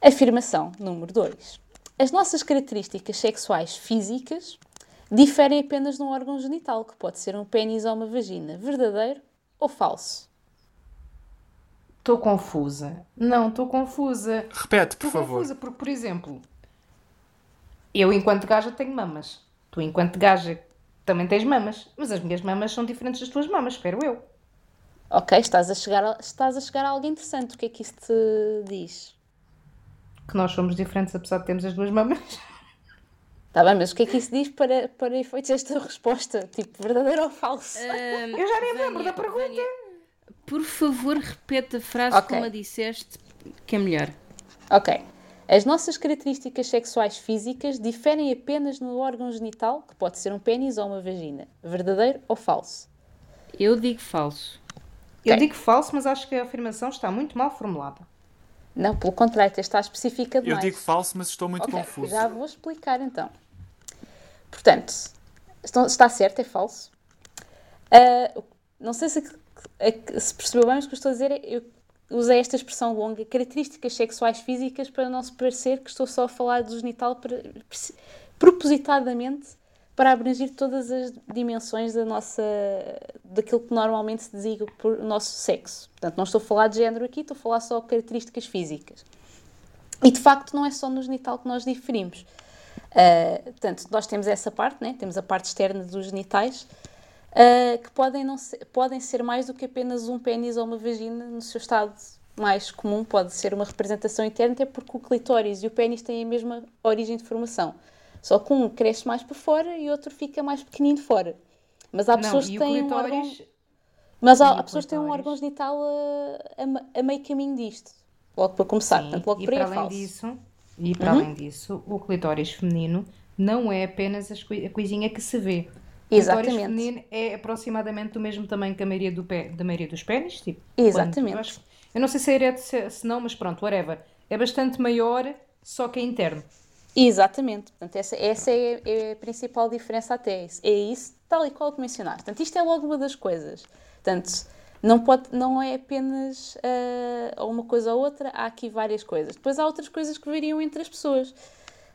Speaker 3: é afirmação número 2. As nossas características sexuais físicas diferem apenas num órgão genital, que pode ser um pênis ou uma vagina, verdadeiro ou falso.
Speaker 2: Estou confusa. Não, estou confusa.
Speaker 4: Repete, por
Speaker 2: Estou
Speaker 4: favor.
Speaker 2: confusa porque, por exemplo, eu enquanto gaja tenho mamas. Tu enquanto gaja também tens mamas. Mas as minhas mamas são diferentes das tuas mamas, espero eu.
Speaker 3: Ok, estás a chegar a, estás a, chegar a algo interessante. O que é que isso te diz?
Speaker 2: Que nós somos diferentes apesar de termos as duas mamas.
Speaker 3: Está bem, mas o que é que isso diz para, para efeitos desta resposta? Tipo, verdadeiro ou falso?
Speaker 2: Eu já nem lembro da pergunta.
Speaker 1: Vânia, por favor, repete a frase
Speaker 3: Ok.
Speaker 1: como a disseste, que é melhor.
Speaker 3: Ok. As nossas características sexuais físicas diferem apenas no órgão genital, que pode ser um pênis ou uma vagina. Verdadeiro ou falso?
Speaker 1: Eu digo falso.
Speaker 2: Eu
Speaker 3: Ok.
Speaker 2: digo falso, mas acho que a afirmação está muito mal formulada.
Speaker 3: Não, pelo contrário, está específica
Speaker 4: Eu
Speaker 3: demais.
Speaker 4: digo falso, mas estou muito
Speaker 3: Ok,
Speaker 4: confuso.
Speaker 3: Já vou explicar então. Portanto, está certo, é falso. Ah, não sei se, se percebeu bem, o que eu estou a dizer é eu usei esta expressão longa, características sexuais físicas, para não se parecer que estou só a falar do genital para- propositadamente para abranger todas as dimensões da nossa, daquilo que normalmente se designa por nosso sexo. Portanto, não estou a falar de género aqui, estou a falar só de características físicas. E de facto não é só no genital que nós diferimos. Uh, portanto, nós temos essa parte, né? temos a parte externa dos genitais, uh, que podem, não ser, podem ser mais do que apenas um pênis ou uma vagina no seu estado mais comum, pode ser uma representação interna, até porque o clitóris e o pênis têm a mesma origem de formação. Só que um cresce mais para fora e o outro fica mais pequenino de fora. Mas há pessoas
Speaker 2: não,
Speaker 3: que têm
Speaker 2: o
Speaker 3: um órgão...
Speaker 2: clitóris...
Speaker 3: Mas há, há pessoas que têm um
Speaker 2: clitóris?
Speaker 3: órgão genital a, a me- a meio caminho disto. Logo para começar,
Speaker 2: Sim,
Speaker 3: portanto, logo
Speaker 2: e para
Speaker 3: é
Speaker 2: além
Speaker 3: falso.
Speaker 2: disso, e para além disso, o clitóris feminino não é apenas a coisinha que se vê. O
Speaker 3: Exatamente.
Speaker 2: clitóris feminino é aproximadamente do mesmo tamanho que a maioria, do pé, da maioria dos pés, tipo.
Speaker 3: Exatamente.
Speaker 2: quando- eu, eu não sei se é ereto, se, se não, mas pronto, whatever. É bastante maior, só que é interno.
Speaker 3: Exatamente. Portanto, essa, essa é, é a principal diferença até. É isso, tal e qual que mencionaste. Portanto, isto é logo uma das coisas. Portanto, não, pode, não é apenas ah, uma coisa ou outra, há aqui várias coisas. Depois há outras coisas que variam entre as pessoas.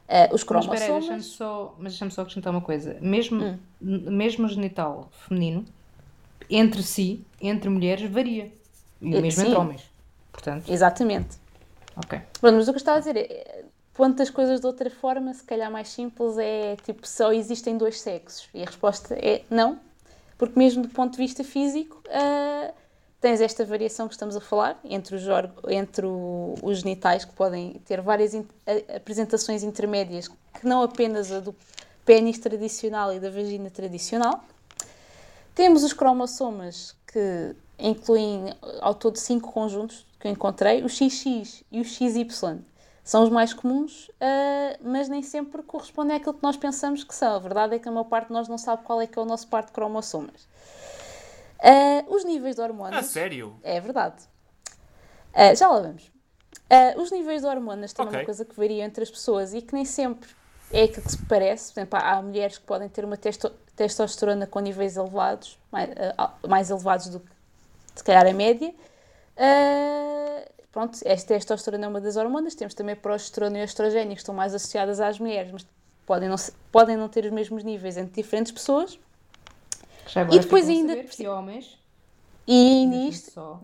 Speaker 3: Ah, os
Speaker 2: Mas espera aí, deixa-me
Speaker 3: cromossomas.
Speaker 2: só, mas deixa-me só acrescentar uma coisa. Mesmo,
Speaker 3: Hum.
Speaker 2: mesmo o genital feminino, entre si, entre mulheres, varia. E
Speaker 3: Eh,
Speaker 2: o mesmo
Speaker 3: sim.
Speaker 2: entre homens. Portanto,
Speaker 3: Exatamente.
Speaker 2: ok.
Speaker 3: Pronto, mas o que eu estava a dizer é, pondo as coisas de outra forma, se calhar mais simples, é tipo, só existem dois sexos. E a resposta é não, porque mesmo do ponto de vista físico, ah, tens esta variação que estamos a falar entre os, entre o- os genitais, que podem ter várias in- apresentações intermédias, que não apenas a do pênis tradicional e da vagina tradicional. Temos os cromossomas, que incluem ao todo cinco conjuntos que eu encontrei. O XX e o XY são os mais comuns, ah, mas nem sempre correspondem àquilo que nós pensamos que são. A verdade é que a maior parte de nós não sabe qual é que é o nosso par de cromossomas. Ah, os níveis de hormonas...
Speaker 4: Ah, sério?
Speaker 3: É verdade. Ah, já lá vamos. Ah, os níveis de hormonas também é
Speaker 4: Ok.
Speaker 3: uma coisa que varia entre as pessoas e que nem sempre é aquilo que se parece. Por exemplo, há mulheres que podem ter uma testo testosterona com níveis elevados, mais, uh, mais elevados do que se calhar a média. Uh, pronto, esta testosterona é uma das hormonas. Temos também progesterona e estrogênio que estão mais associadas às mulheres, mas podem não, podem não ter os mesmos níveis entre diferentes pessoas.
Speaker 2: E depois ainda. Se homens.
Speaker 3: E nisto. Só.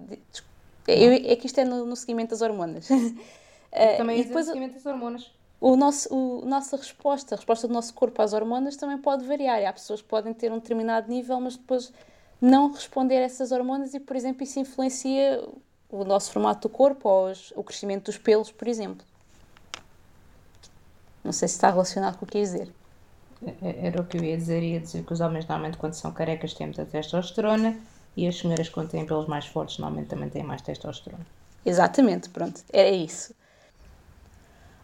Speaker 3: Eu, é que isto é no, no seguimento das hormonas.
Speaker 2: Também e depois, no seguimento das hormonas
Speaker 3: o nosso, o, nossa resposta, a resposta do nosso corpo às hormonas também pode variar. Há pessoas que podem ter um determinado nível, mas depois não responder a essas hormonas e, por exemplo, isso influencia o nosso formato do corpo ou os, o crescimento dos pelos, por exemplo. Não sei se está relacionado com o que ia dizer.
Speaker 2: É, era o que eu ia dizer. Ia dizer que os homens, normalmente, quando são carecas, temos a testosterona e as senhoras, quando têm pelos mais fortes, normalmente também têm mais testosterona.
Speaker 3: Exatamente, pronto, é isso.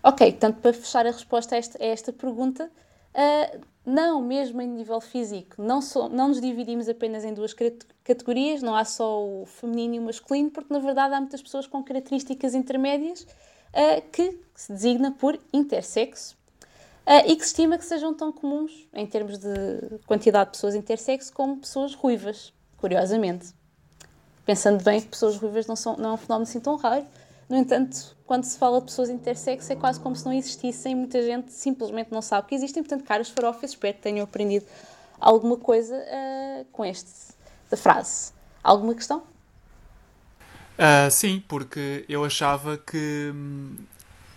Speaker 3: Ok, portanto, para fechar a resposta a esta, a esta pergunta, uh, não, mesmo em nível físico, não, so, não nos dividimos apenas em duas categorias, não há só o feminino e o masculino, porque na verdade há muitas pessoas com características intermédias uh, que se designa por intersexo e que se estima que sejam tão comuns em termos de quantidade de pessoas intersexo como pessoas ruivas, curiosamente. Pensando bem pessoas ruivas não, são, não é um fenómeno assim tão raro, no entanto, quando se fala de pessoas intersexo, é quase como se não existissem. Muita gente simplesmente não sabe que existem. Portanto, caras farofas, espero que tenham aprendido alguma coisa uh, com esta frase. Alguma questão?
Speaker 4: Uh, sim, porque eu achava que.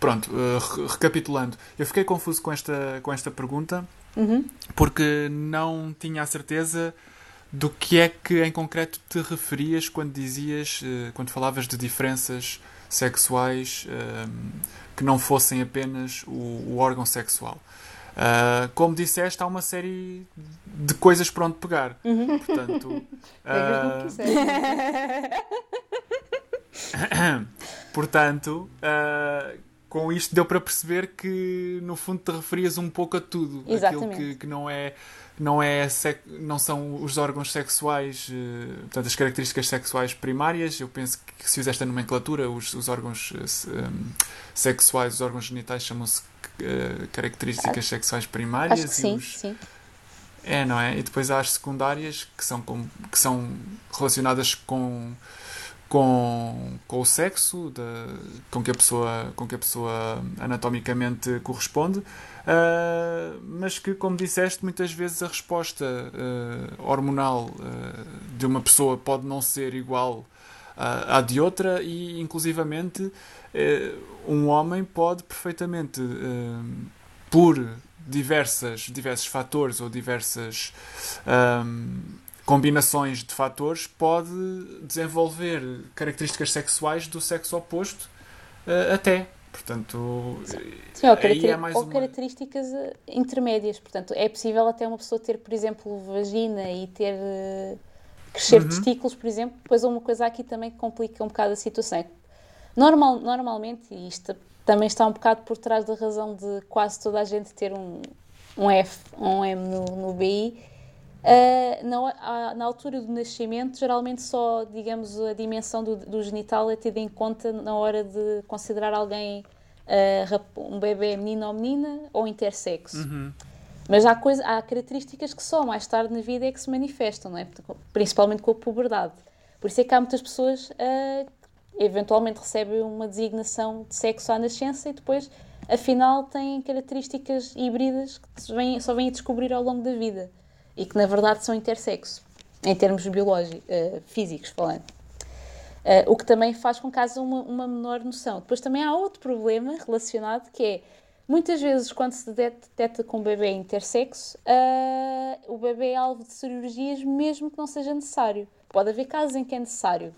Speaker 4: Pronto, uh, recapitulando, eu fiquei confuso com esta, com esta pergunta
Speaker 3: uhum.
Speaker 4: porque não tinha a certeza do que é que em concreto te referias quando dizias, quando falavas de diferenças sexuais ehm, que não fossem apenas o, o órgão sexual. Uh, como disseste, há uma série de coisas para onde pegar.
Speaker 3: Uhum.
Speaker 4: Portanto,
Speaker 2: uh,
Speaker 4: portanto uh, com isto deu para perceber que no fundo te referias um pouco a tudo.
Speaker 3: Exatamente.
Speaker 4: Aquilo que, que não é não, é não são os órgãos sexuais, uh, portanto, as características sexuais primárias. Eu penso que se usa esta nomenclatura, os, os órgãos eh, um, sexuais, os órgãos genitais chamam-se características sexuais primárias.
Speaker 3: Acho que sim,
Speaker 4: os...
Speaker 3: sim.
Speaker 4: É, não é? E depois há as secundárias que são, com, que são relacionadas com, com, com o sexo, de, com, que a pessoa, com que a pessoa anatomicamente corresponde. Uh, mas que, como disseste, muitas vezes a resposta uh, hormonal uh, de uma pessoa pode não ser igual à de outra e, inclusivamente, um homem pode perfeitamente, por diversas, diversos fatores ou diversas combinações de fatores, pode desenvolver características sexuais do sexo oposto até. Portanto,
Speaker 3: Sim, ou, caracter... é ou uma... características eh, intermédias. Portanto, é possível até uma pessoa ter, por exemplo, vagina e ter uh, crescer uhum. testículos, por exemplo. Depois há uma coisa aqui também que complica um bocado a situação. Normal, normalmente, e isto também está um bocado por trás da razão de quase toda a gente ter um, um F, um M no, no BI, Uh, na, na, altura do nascimento, geralmente só, digamos, a dimensão do, do, genital é tida em conta na hora de considerar alguém uh, um bebê menino ou menina ou intersexo.
Speaker 4: Uhum.
Speaker 3: Mas há, coisa, há características que só mais tarde na vida é que se manifestam, não é? principalmente com a puberdade. Por isso é que há muitas pessoas uh, que eventualmente recebem uma designação de sexo à nascença e depois, afinal, têm características híbridas que só vêm a descobrir ao longo da vida e que na verdade são intersexo, em termos biológicos, uh, físicos falando. Uh, o que também faz com que haja uma, uma, menor noção. Depois também há outro problema relacionado que é muitas vezes quando se detecta com um bebê intersexo, uh, o bebê é alvo de cirurgias mesmo que não seja necessário. Pode haver casos em que é necessário,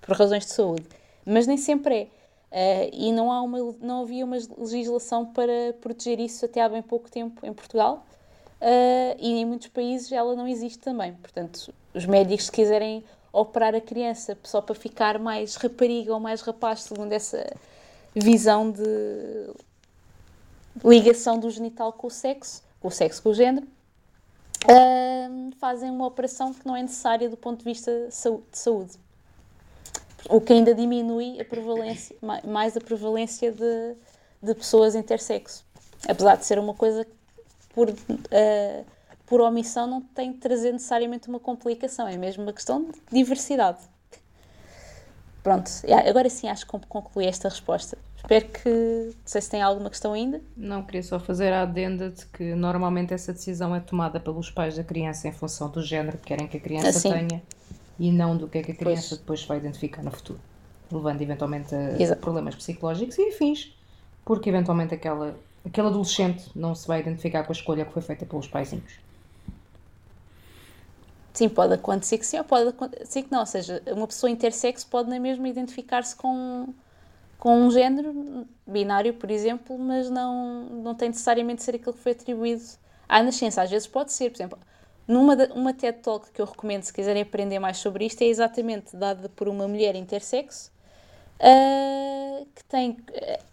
Speaker 3: por razões de saúde, mas nem sempre é. e não, há uma, não havia uma legislação para proteger isso até há bem pouco tempo em Portugal uh, e em muitos países ela não existe também. Portanto, os médicos, se quiserem operar a criança só para ficar mais rapariga ou mais rapaz, segundo essa visão de ligação do genital com o sexo, com o sexo com o género, uh, fazem uma operação que não é necessária do ponto de vista de saúde. O que ainda diminui a prevalência, mais a prevalência de, de pessoas intersexo. apesar de ser uma coisa que por, uh, por omissão não tem de trazer necessariamente uma complicação, é mesmo uma questão de diversidade. Pronto, agora sim acho que concluí esta resposta. Espero que. Não sei se tem alguma questão ainda.
Speaker 2: Não, queria só fazer a adenda de que normalmente essa decisão é tomada pelos pais da criança em função do género que querem que a criança assim. tenha e não do que é que a criança pois. depois vai identificar no futuro, levando eventualmente a Exato. problemas psicológicos e afins, porque eventualmente aquela, aquele adolescente não se vai identificar com a escolha que foi feita pelos paizinhos.
Speaker 3: Sim, pode acontecer que sim, ou pode acontecer que não. Ou seja, uma pessoa intersexo pode nem mesmo identificar-se com, com um género binário, por exemplo, mas não, não tem necessariamente de ser aquilo que foi atribuído à nascença. Às vezes pode ser, por exemplo, numa uma TED Talk que eu recomendo se quiserem aprender mais sobre isto, é exatamente dada por uma mulher intersexo uh, que tem.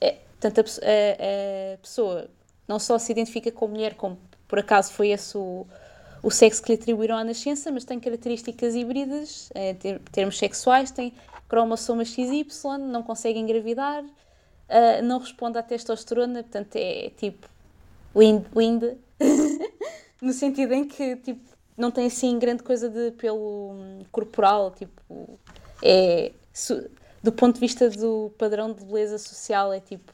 Speaker 3: É, portanto, a, a, a, pessoa não só se identifica como mulher, como por acaso foi esse o o sexo que lhe atribuíram à nascença, mas tem características híbridas, em é, termos sexuais, tem cromossoma XY, não consegue engravidar, uh, não responde à testosterona, portanto é tipo linda, linda no sentido em que tipo, não tem assim grande coisa de pelo corporal, tipo, é do ponto de vista do padrão de beleza social, é tipo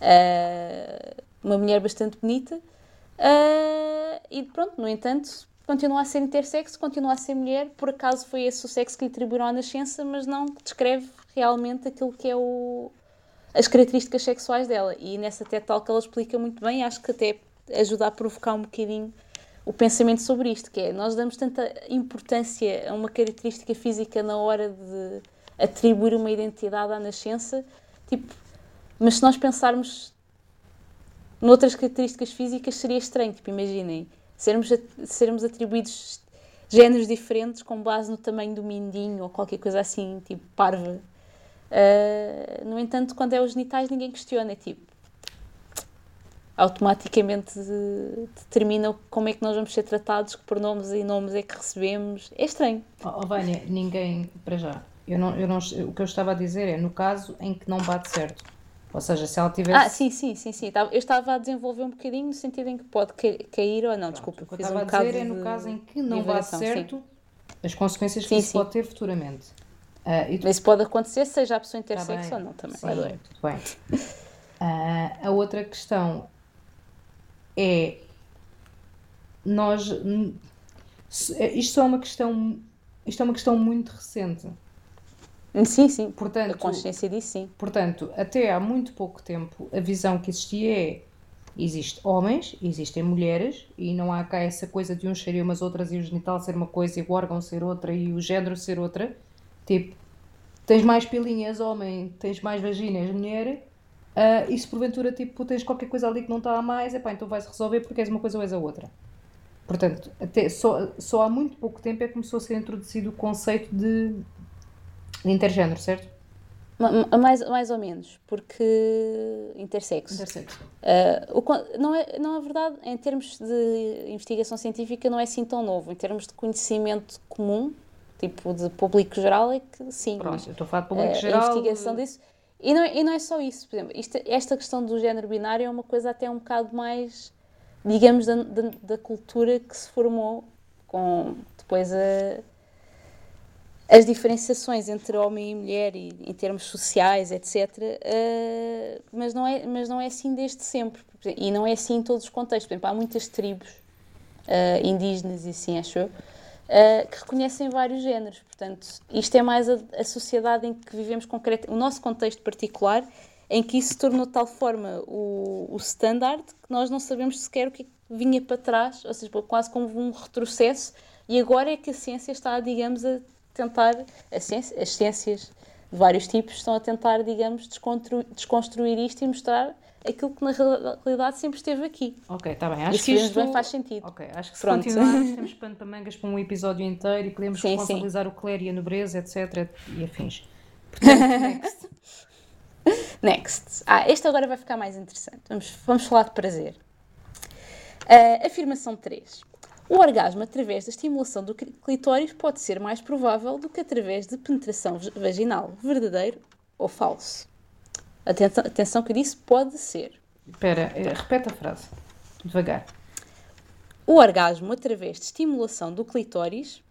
Speaker 3: uh, uma mulher bastante bonita. Uh, e pronto, no entanto, continua a ser intersexo, continua a ser mulher, por acaso foi esse o sexo que lhe atribuíram à nascença, mas não descreve realmente aquilo que é o, as características sexuais dela. E nessa TED Talk ela explica muito bem, acho que até ajuda a provocar um bocadinho o pensamento sobre isto, que é, nós damos tanta importância a uma característica física na hora de atribuir uma identidade à nascença, tipo, mas se nós pensarmos noutras características físicas seria estranho, tipo, imaginem, sermos, sermos atribuídos géneros diferentes com base no tamanho do mindinho ou qualquer coisa assim, tipo, parva. Uh, no entanto, quando é os genitais, ninguém questiona, é tipo, automaticamente determina como é que nós vamos ser tratados, que pronomes e nomes é que recebemos. É estranho.
Speaker 2: Oh, oh Vânia, ninguém, para já, eu não, eu não, o que eu estava a dizer é no caso em que não bate certo ou seja, se ela tivesse.
Speaker 3: Ah, sim, sim, sim, sim. Eu estava a desenvolver um bocadinho no sentido em que pode cair ou não, desculpa.
Speaker 2: O que eu estava um a dizer é no caso em que não vai certo, sim. as consequências que sim, isso sim. pode ter futuramente.
Speaker 3: Uh, e tu... Isso pode acontecer, seja a pessoa tá intersexo tá ou não, também. Sim,
Speaker 2: muito bem. Uh, a outra questão é. Nós. Isto é uma questão. Isto é uma questão muito recente.
Speaker 3: Sim, sim. Portanto, a consciência disso, sim.
Speaker 2: Portanto, até há muito pouco tempo, a visão que existia é existem homens, existem mulheres, e não há cá essa coisa de uns serem umas outras e o genital ser uma coisa e o órgão ser outra e o género ser outra. Tipo, tens mais pilinhas homem, tens mais vaginas mulher, uh, e se porventura tipo, tens qualquer coisa ali que não está a mais, epá, então vai-se resolver porque és uma coisa ou és a outra. Portanto, até só, só há muito pouco tempo é que começou a ser introduzido o conceito de Intergénero, certo?
Speaker 3: Mais, mais ou menos, porque intersexo.
Speaker 2: Intersexo.
Speaker 3: Uh, o, não, é, não é verdade, em termos de investigação científica, não é assim tão novo. Em termos de conhecimento comum, tipo de público geral, é que sim.
Speaker 2: Pronto, eu estou a falar de público uh, geral. A
Speaker 3: investigação disso. E não, é, e não é só isso, por exemplo, isto, esta questão do género binário é uma coisa até um bocado mais, digamos, da, da, da cultura que se formou com depois a as diferenciações entre homem e mulher e em termos sociais, etc. Uh, eh, mas, não é, mas não é assim desde sempre. E não é assim em todos os contextos. Por exemplo, há muitas tribos uh, indígenas e assim, acho eu, uh, que reconhecem vários géneros. Portanto, isto é mais a, a sociedade em que vivemos concreto, o nosso contexto particular, em que isso se tornou de tal forma o, o standard que nós não sabemos sequer o que, é vinha para trás, ou seja, quase como um retrocesso, e agora é que a ciência está, digamos, a tentar, as ciências, as ciências de vários tipos estão a tentar, digamos, desconstruir isto e mostrar aquilo que na realidade sempre esteve aqui.
Speaker 2: Ok, está bem. Acho que isto
Speaker 3: bem faz sentido.
Speaker 2: Ok, acho que se Pronto. continuarmos temos pano para mangas para um episódio inteiro e podemos sim, responsabilizar sim. o Claire e a nobreza, etc. e afins. Portanto, next.
Speaker 3: next. Ah, este agora vai ficar mais interessante. Vamos, vamos falar de prazer. Uh, afirmação 3. O orgasmo através da estimulação do clitóris pode ser mais provável do que através de penetração vaginal, verdadeiro ou falso. Atenção, atenção que eu disse pode ser.
Speaker 2: Espera, eh, repete a frase. Devagar.
Speaker 3: O orgasmo através de estimulação do clitóris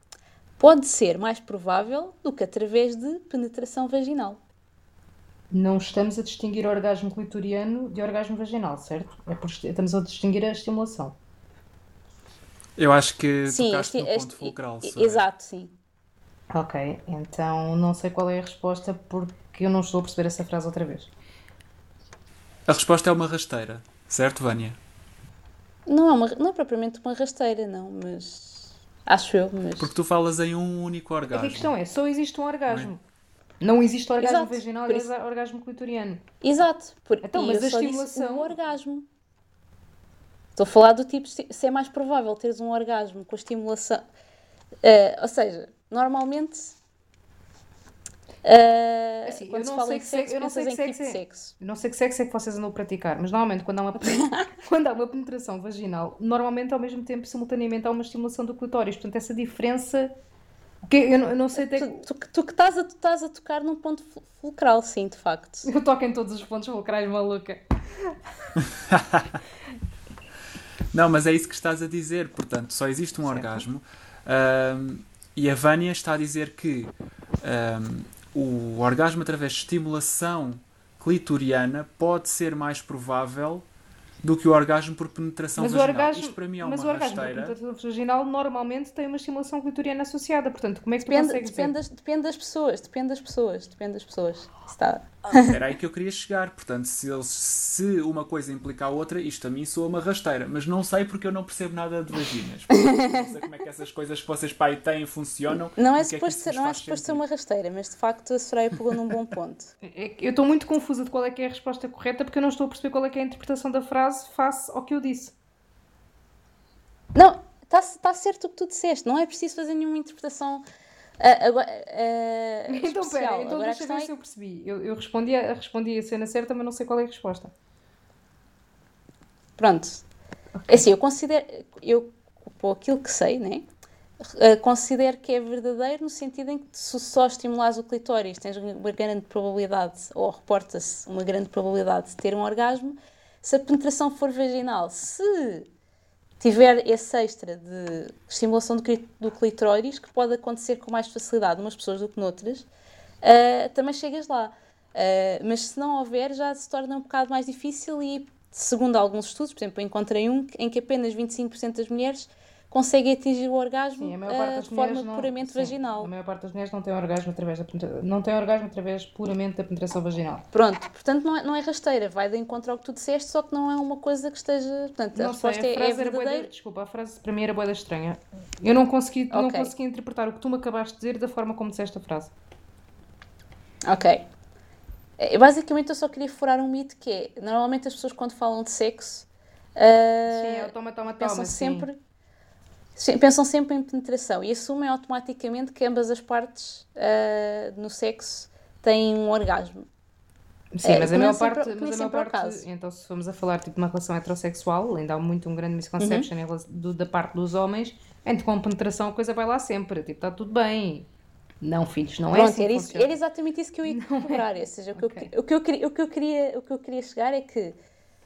Speaker 3: pode ser mais provável do que através de penetração vaginal.
Speaker 2: Não estamos a distinguir orgasmo clitoriano de orgasmo vaginal, certo? É por, estamos a distinguir a estimulação.
Speaker 4: Eu acho que
Speaker 3: Sim,
Speaker 4: tocaste
Speaker 3: esti-
Speaker 4: no ponto fulcral.
Speaker 3: e-
Speaker 4: Soraya.
Speaker 3: Exato, sim.
Speaker 2: Ok, então não sei qual é a resposta porque eu não estou a perceber essa frase outra vez.
Speaker 4: A resposta é uma rasteira, certo, Vânia?
Speaker 3: Não é, uma, não é propriamente uma rasteira, não, mas. Acho eu, mas.
Speaker 4: Porque tu falas em um único
Speaker 2: É
Speaker 4: orgasmo.
Speaker 2: a questão é, só existe um orgasmo. Não existe orgasmo
Speaker 3: Exato,
Speaker 2: vaginal
Speaker 3: isso-
Speaker 2: orgasmo clitoriano.
Speaker 3: Exato. Por,
Speaker 2: Então, mas a estimulação-
Speaker 3: o orgasmo. Estou a falar do tipo, se se é mais provável teres um orgasmo com a estimulação. eh, ou seja, normalmente. eh,
Speaker 2: Assim,
Speaker 3: quando
Speaker 2: eu
Speaker 3: se
Speaker 2: não
Speaker 3: fala
Speaker 2: sei
Speaker 3: em
Speaker 2: que
Speaker 3: sexo,
Speaker 2: se- eu não sei que
Speaker 3: em tipo
Speaker 2: sexo é.
Speaker 3: sexo.
Speaker 2: Eu não sei que sexo é que vocês andam a praticar, mas normalmente quando há uma, quando há uma penetração vaginal, normalmente ao mesmo tempo, simultaneamente, há uma estimulação do clitóris. Portanto, essa diferença. o que Eu não, eu não sei até.
Speaker 3: Tu, tu, tu que estás a, tu estás a tocar num ponto fu- fulcral, sim, de facto.
Speaker 2: Eu toco em todos os pontos fulcrais, maluca.
Speaker 4: Não, mas é isso que estás a dizer. Portanto, só existe um
Speaker 2: Certo.
Speaker 4: orgasmo. Ahm, e a Vânia está a dizer que ahm, o orgasmo através de estimulação clitoriana pode ser mais provável do que o orgasmo por penetração
Speaker 2: Mas o
Speaker 4: vaginal.
Speaker 2: orgasmo,
Speaker 4: Isto para mim é
Speaker 2: mas o
Speaker 4: uma
Speaker 2: orgasmo
Speaker 4: rasteira.
Speaker 2: penetração vaginal normalmente tem uma estimulação clitoriana associada. Portanto, como é que tu
Speaker 3: Depende,
Speaker 2: consegues
Speaker 3: depende, das, depende das pessoas, depende das pessoas, depende das pessoas. Está.
Speaker 4: Era aí que eu queria chegar. Portanto, se, eles- se uma coisa implica a outra, isto a mim soa uma rasteira. Mas não sei porque eu não percebo nada de vaginas. Portanto, não sei como é que essas coisas que vocês pai têm funcionam.
Speaker 3: Não é
Speaker 4: que
Speaker 3: suposto
Speaker 4: isso
Speaker 3: ser, não é suposto ser uma rasteira, mas de facto a Soraya pegou num bom ponto.
Speaker 2: É Eu estou muito confusa de qual é que é a resposta correta porque eu não estou a perceber qual é que é a interpretação da frase face ao que eu disse.
Speaker 3: Não, está tá certo o que tu disseste, não é preciso fazer nenhuma interpretação agora, ah,
Speaker 2: Então,
Speaker 3: especial.
Speaker 2: pera, então
Speaker 3: agora
Speaker 2: deixa
Speaker 3: questão
Speaker 2: ver
Speaker 3: é
Speaker 2: se eu percebi. Eu, eu respondi, a, respondi a cena certa, mas não sei qual é a resposta.
Speaker 3: Pronto. É assim, eu considero, eu, por aquilo que sei, né? eh, considero que é verdadeiro no sentido em que se só estimulares o clitóris tens uma grande probabilidade, ou reporta-se uma grande probabilidade de ter um orgasmo, se a penetração for vaginal, se tiver esse extra de estimulação do, clitóris, que pode acontecer com mais facilidade umas pessoas do que noutras, ah, também chegas lá. Ah, mas se não houver, já se torna um bocado mais difícil e, segundo alguns estudos, por exemplo, eu encontrei um em que apenas 25% das mulheres conseguem atingir o orgasmo
Speaker 2: Sim, a das
Speaker 3: de forma
Speaker 2: não,
Speaker 3: puramente
Speaker 2: sim,
Speaker 3: vaginal.
Speaker 2: A maior parte das mulheres não tem orgasmo através da não tem orgasmo através puramente da penetração vaginal.
Speaker 3: Pronto, portanto não é, não é rasteira, vai de encontro ao que tu disseste, só que não é uma coisa que esteja. Portanto, a
Speaker 2: Não sei,
Speaker 3: resposta
Speaker 2: a
Speaker 3: é, é verdadeira.
Speaker 2: desculpa, a frase para mim era boeda estranha. Eu não consegui, não
Speaker 3: Ok.
Speaker 2: consegui interpretar o que tu me acabaste de dizer da forma como disseste a frase.
Speaker 3: Ok. Eh, Basicamente eu só queria furar um mito que é, normalmente as pessoas quando falam de sexo ah,
Speaker 2: Sim, é o toma, toma,
Speaker 3: pensam
Speaker 2: toma. sim.
Speaker 3: sempre se- pensam sempre em penetração e assumem automaticamente que ambas as partes ah, no sexo têm um orgasmo.
Speaker 2: Sim,
Speaker 3: É,
Speaker 2: mas a
Speaker 3: nem
Speaker 2: maior
Speaker 3: sempre-
Speaker 2: parte,
Speaker 3: nem
Speaker 2: mas a maior
Speaker 3: é o
Speaker 2: parte,
Speaker 3: caso.
Speaker 2: então se formos a falar tipo de uma relação heterossexual, ainda há muito um grande misconception
Speaker 3: Uhum.
Speaker 2: do- da parte dos homens, entre com penetração a coisa vai lá sempre, tipo, está tudo bem. Não, filhos, não é
Speaker 3: Pronto,
Speaker 2: assim
Speaker 3: era, isso- era exatamente isso que eu ia cobrar. Ou seja, o que, eu
Speaker 2: Ok.
Speaker 3: que- o, que eu, o, que eu queria, o que eu queria chegar é que,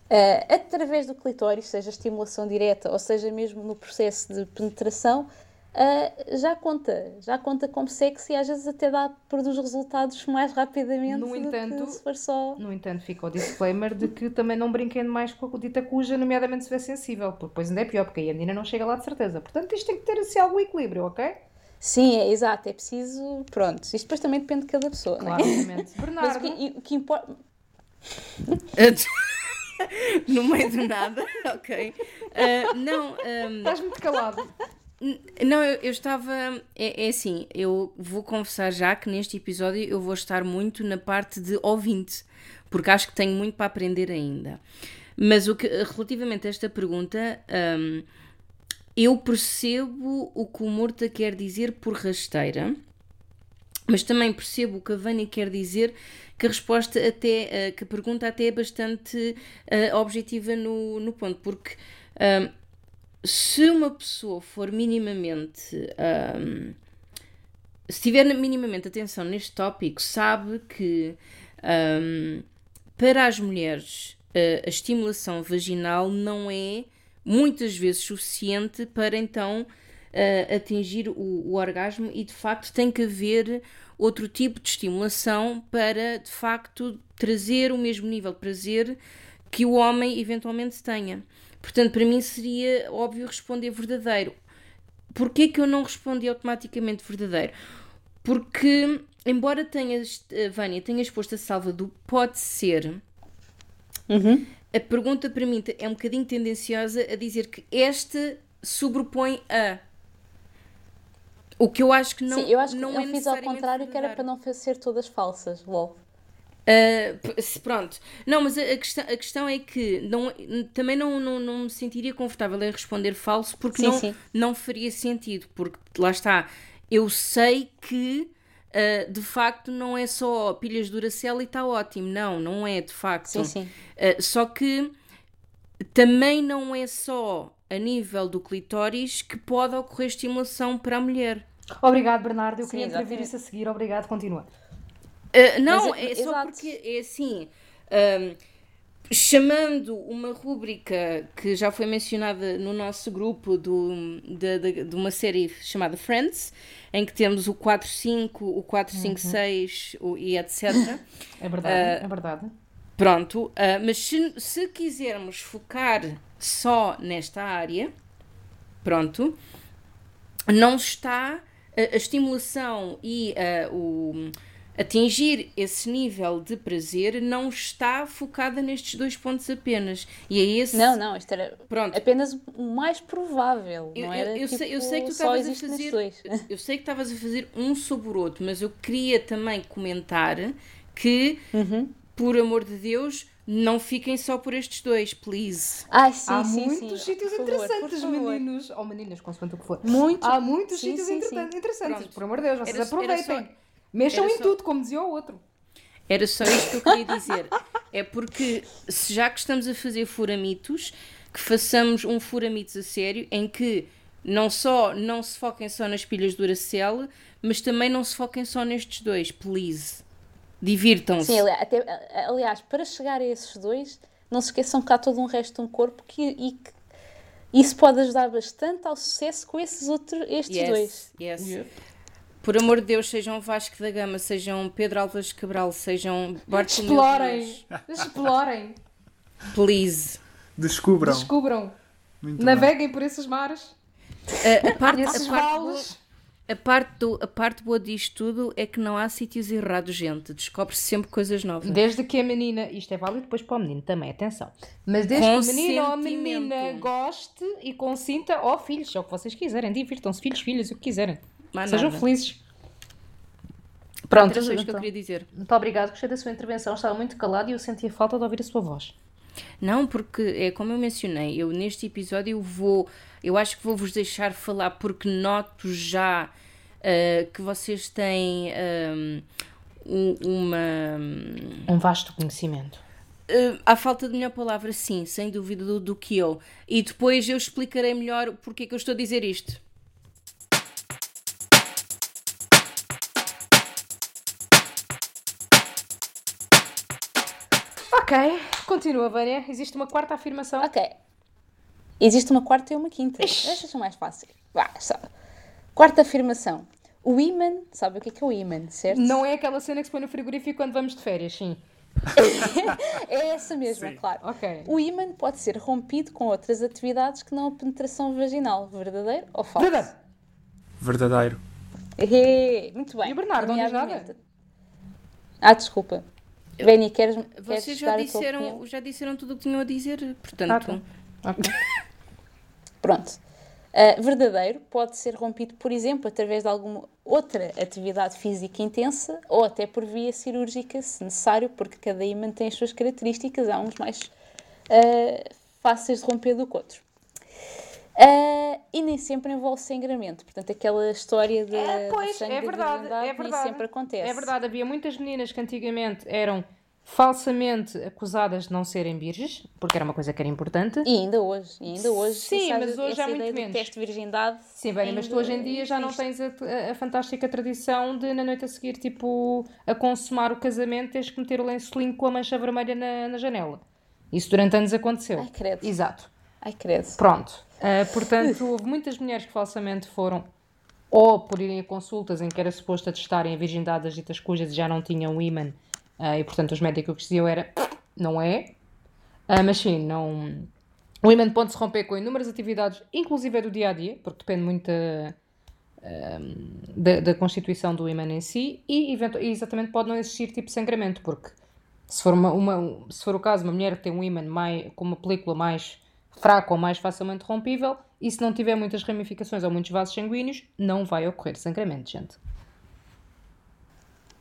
Speaker 3: ah, através do clitóris, seja estimulação direta ou seja mesmo no processo de penetração, ah, já conta. Já conta como sexo e às vezes até dá, produz resultados mais rapidamente
Speaker 2: No
Speaker 3: do
Speaker 2: entanto,
Speaker 3: que se for só.
Speaker 2: No entanto, fica o disclaimer de que também não brinquem mais com a dita cuja, nomeadamente se estiver sensível, porque depois ainda é pior, porque aí a menina não chega lá de certeza. Portanto, isto tem que ter assim algum equilíbrio, ok?
Speaker 3: Sim, é exato, é preciso. Pronto, isto depois também depende de cada pessoa, não é?
Speaker 2: Claramente.
Speaker 3: Mas o
Speaker 2: Bernardo,
Speaker 3: que, o que importa.
Speaker 1: no meio do nada, ok. Ah, não, ahm,
Speaker 2: estás muito calado.
Speaker 1: Não, eu, eu estava. É, é assim, eu vou confessar já que neste episódio eu vou estar muito na parte de ouvinte, porque acho que tenho muito para aprender ainda. Mas o que, relativamente a esta pergunta, hum, eu percebo o que o Morta quer dizer por rasteira, mas também percebo o que a Vânia quer dizer, que a resposta até, eh, que a pergunta até é bastante eh, objetiva no, no ponto, porque se uma pessoa for minimamente. hum, se tiver minimamente atenção neste tópico, sabe que hum, para as mulheres a, a estimulação vaginal não é muitas vezes suficiente para então uh, atingir o, o, orgasmo e de facto tem que haver outro tipo de estimulação para de facto trazer o mesmo nível de prazer que o homem eventualmente tenha. Portanto, para mim seria óbvio responder verdadeiro. Porquê que eu não respondi automaticamente verdadeiro? Porque, embora tenhas, uh, Vânia, tenhas posto a salva do pode ser,
Speaker 3: uhum.
Speaker 1: a pergunta para mim é um bocadinho tendenciosa a dizer que esta sobrepõe a. O que eu acho que não,
Speaker 3: Sim, eu acho que
Speaker 1: não
Speaker 3: eu
Speaker 1: é
Speaker 3: fiz ao contrário, que era para não ser todas falsas.
Speaker 1: Uh, pronto. Não, mas a, a, questão, a questão é que não, também não, não, não me sentiria confortável em responder falso porque
Speaker 3: sim,
Speaker 1: não,
Speaker 3: sim.
Speaker 1: não faria sentido. Porque lá está, eu sei que uh, de facto não é só pilhas de Duracell e está ótimo. Não, não é de facto.
Speaker 3: Sim, sim.
Speaker 1: Uh, só que também não é só a nível do clitóris que pode ocorrer estimulação para a mulher.
Speaker 2: Obrigado, Bernardo. Eu
Speaker 3: Sim,
Speaker 2: queria
Speaker 3: exatamente.
Speaker 2: intervir isso a seguir. Obrigado, continua.
Speaker 1: Uh, não,
Speaker 3: Mas,
Speaker 1: é só
Speaker 3: exato.
Speaker 1: porque é assim. um, chamando uma rúbrica que já foi mencionada no nosso grupo do, de, de, de uma série chamada Friends, em que temos o 4-5, o 4-5-6 o- e etc.
Speaker 2: É verdade, é verdade.
Speaker 1: Pronto, uh, mas se, se quisermos focar só nesta área, pronto, não está a, a estimulação e uh, o atingir esse nível de prazer não está focada nestes dois pontos apenas. E é esse.
Speaker 3: Não, não, isto era
Speaker 1: Pronto.
Speaker 3: apenas o mais provável.
Speaker 1: Eu,
Speaker 3: não era,
Speaker 1: eu sei, eu
Speaker 3: tipo,
Speaker 1: sei que tu estavas a fazer. Eu sei que estavas a fazer um sobre o outro, mas eu queria também comentar que,
Speaker 3: Uhum.
Speaker 1: por amor de Deus, não fiquem só por estes dois, please.
Speaker 3: Ai, sim,
Speaker 2: Há
Speaker 3: sim,
Speaker 2: muitos
Speaker 3: sim.
Speaker 2: sítios
Speaker 3: Por
Speaker 2: interessantes,
Speaker 3: favor.
Speaker 2: meninos. Ou meninas, consoante o que for.
Speaker 3: Muito.
Speaker 2: Há muitos
Speaker 3: Sim,
Speaker 2: sítios
Speaker 3: sim, sim.
Speaker 2: interessantes.
Speaker 1: Pronto.
Speaker 2: Por amor de Deus, vocês
Speaker 1: Era- era
Speaker 2: aproveitem.
Speaker 1: só-
Speaker 2: Mexam
Speaker 1: era
Speaker 2: em
Speaker 1: só-
Speaker 2: tudo, como dizia o outro.
Speaker 1: Era só isto que eu queria dizer. É porque, se já que estamos a fazer furamitos, que façamos um furamitos a sério, em que não só não se foquem só nas pilhas Duracell, mas também não se foquem só nestes dois, please. Divirtam-se.
Speaker 3: Sim, até- aliás, para chegar a esses dois, não se esqueçam que há todo um resto de um corpo que, e que isso pode ajudar bastante ao sucesso com esses outros, estes dois.
Speaker 1: yes, yes. Por amor de Deus, sejam Vasco da Gama, sejam Pedro Alves Cabral, sejam Bartolomeu
Speaker 2: Explorem. Explorem.
Speaker 1: Please.
Speaker 4: Descubram.
Speaker 2: Descubram.
Speaker 4: Muito bem.
Speaker 2: Naveguem por esses mares.
Speaker 1: A, a parte, a, parte. A, parte do, a parte boa disto tudo é que não há sítios errados, gente. Descobre-se sempre coisas novas.
Speaker 2: Desde que a menina, isto é válido depois para o menino também, atenção. Mas desde que o menino ou a menina goste e consinta, ou filhos, é o que vocês quiserem, divirtam-se, filhos, filhas, o que quiserem.
Speaker 1: Mais
Speaker 2: Sejam
Speaker 1: nada.
Speaker 2: felizes. Pronto,
Speaker 1: isto que eu
Speaker 2: então.
Speaker 1: queria dizer.
Speaker 2: Muito obrigado, gostei da sua intervenção, estava muito calado e eu sentia falta de ouvir a sua voz.
Speaker 1: Não, porque é como eu mencionei, eu neste episódio eu vou, eu acho que vou vos deixar falar porque noto já ah, que vocês têm ahm, um- uma
Speaker 2: Um vasto conhecimento.
Speaker 1: Uh, à falta de melhor palavra, sim, sem dúvida do, do que eu. E depois eu explicarei melhor porque é que eu estou a dizer isto.
Speaker 2: Ok, continua, Vânia. Existe uma quarta afirmação.
Speaker 3: Ok. Existe uma quarta e uma quinta. Estas são mais fáceis. Vá, só. Quarta afirmação. O ímã, sabe o que é que é o ímã, certo?
Speaker 2: Não é aquela cena que se põe no frigorífico quando vamos de férias, sim.
Speaker 3: É essa mesma,
Speaker 4: Sim.
Speaker 3: claro.
Speaker 2: Ok.
Speaker 3: O ímã pode ser rompido com outras atividades que não a penetração vaginal. Verdadeiro ou falso?
Speaker 2: Verdade.
Speaker 4: Verdadeiro.
Speaker 3: Ehê, muito bem.
Speaker 2: E o Bernardo, não diz nada?
Speaker 3: Ah, desculpa. Benny, queres, queres
Speaker 1: Vocês já disseram, já disseram tudo o que tinham a dizer,
Speaker 2: Ah,
Speaker 1: portanto.
Speaker 2: tá. Ok.
Speaker 3: Pronto. Uh, verdadeiro pode ser rompido, por exemplo, através de alguma outra atividade física intensa ou até por via cirúrgica, se necessário, porque cada ímã tem as suas características. Há uns mais uh, fáceis de romper do que outros. Uh, e nem sempre envolve sangramento. Portanto, aquela história de,
Speaker 2: É, pois, é
Speaker 3: da
Speaker 2: verdade, é
Speaker 3: nem
Speaker 2: verdade.
Speaker 3: sempre acontece.
Speaker 2: É verdade, havia muitas meninas que antigamente eram falsamente acusadas de não serem virgens, porque era uma coisa que era importante.
Speaker 3: E ainda hoje, e ainda hoje,
Speaker 2: Sim, mas hoje há muito
Speaker 3: ideia do
Speaker 2: menos.
Speaker 3: teste de virgindade.
Speaker 2: Sim, Vânia, mas tu hoje em dia já não tens a, a- a fantástica tradição de, na noite a seguir, tipo, a consumar o casamento, tens que meter o lençolinho com a mancha vermelha na, na janela. Isso durante anos aconteceu.
Speaker 3: Ai, credo.
Speaker 2: Exato.
Speaker 3: Ai, credo.
Speaker 2: Pronto. Uh, portanto, houve muitas mulheres que falsamente foram ou por irem a consultas em que era suposto testarem a virgindade das ditas cujas e já não tinham o ímã uh, e portanto os médicos que diziam era não é, uh, mas sim, não... o ímã pode-se romper com inúmeras atividades, inclusive do dia-a-dia, -dia, porque depende muito da, da, da, constituição do ímã em si e, e exatamente pode não existir tipo sangramento, porque se for, uma, uma, se for o caso, uma mulher que tem um ímã mais, com uma película mais fraca ou mais facilmente rompível, e se não tiver muitas ramificações ou muitos vasos sanguíneos, não vai ocorrer sangramento, gente.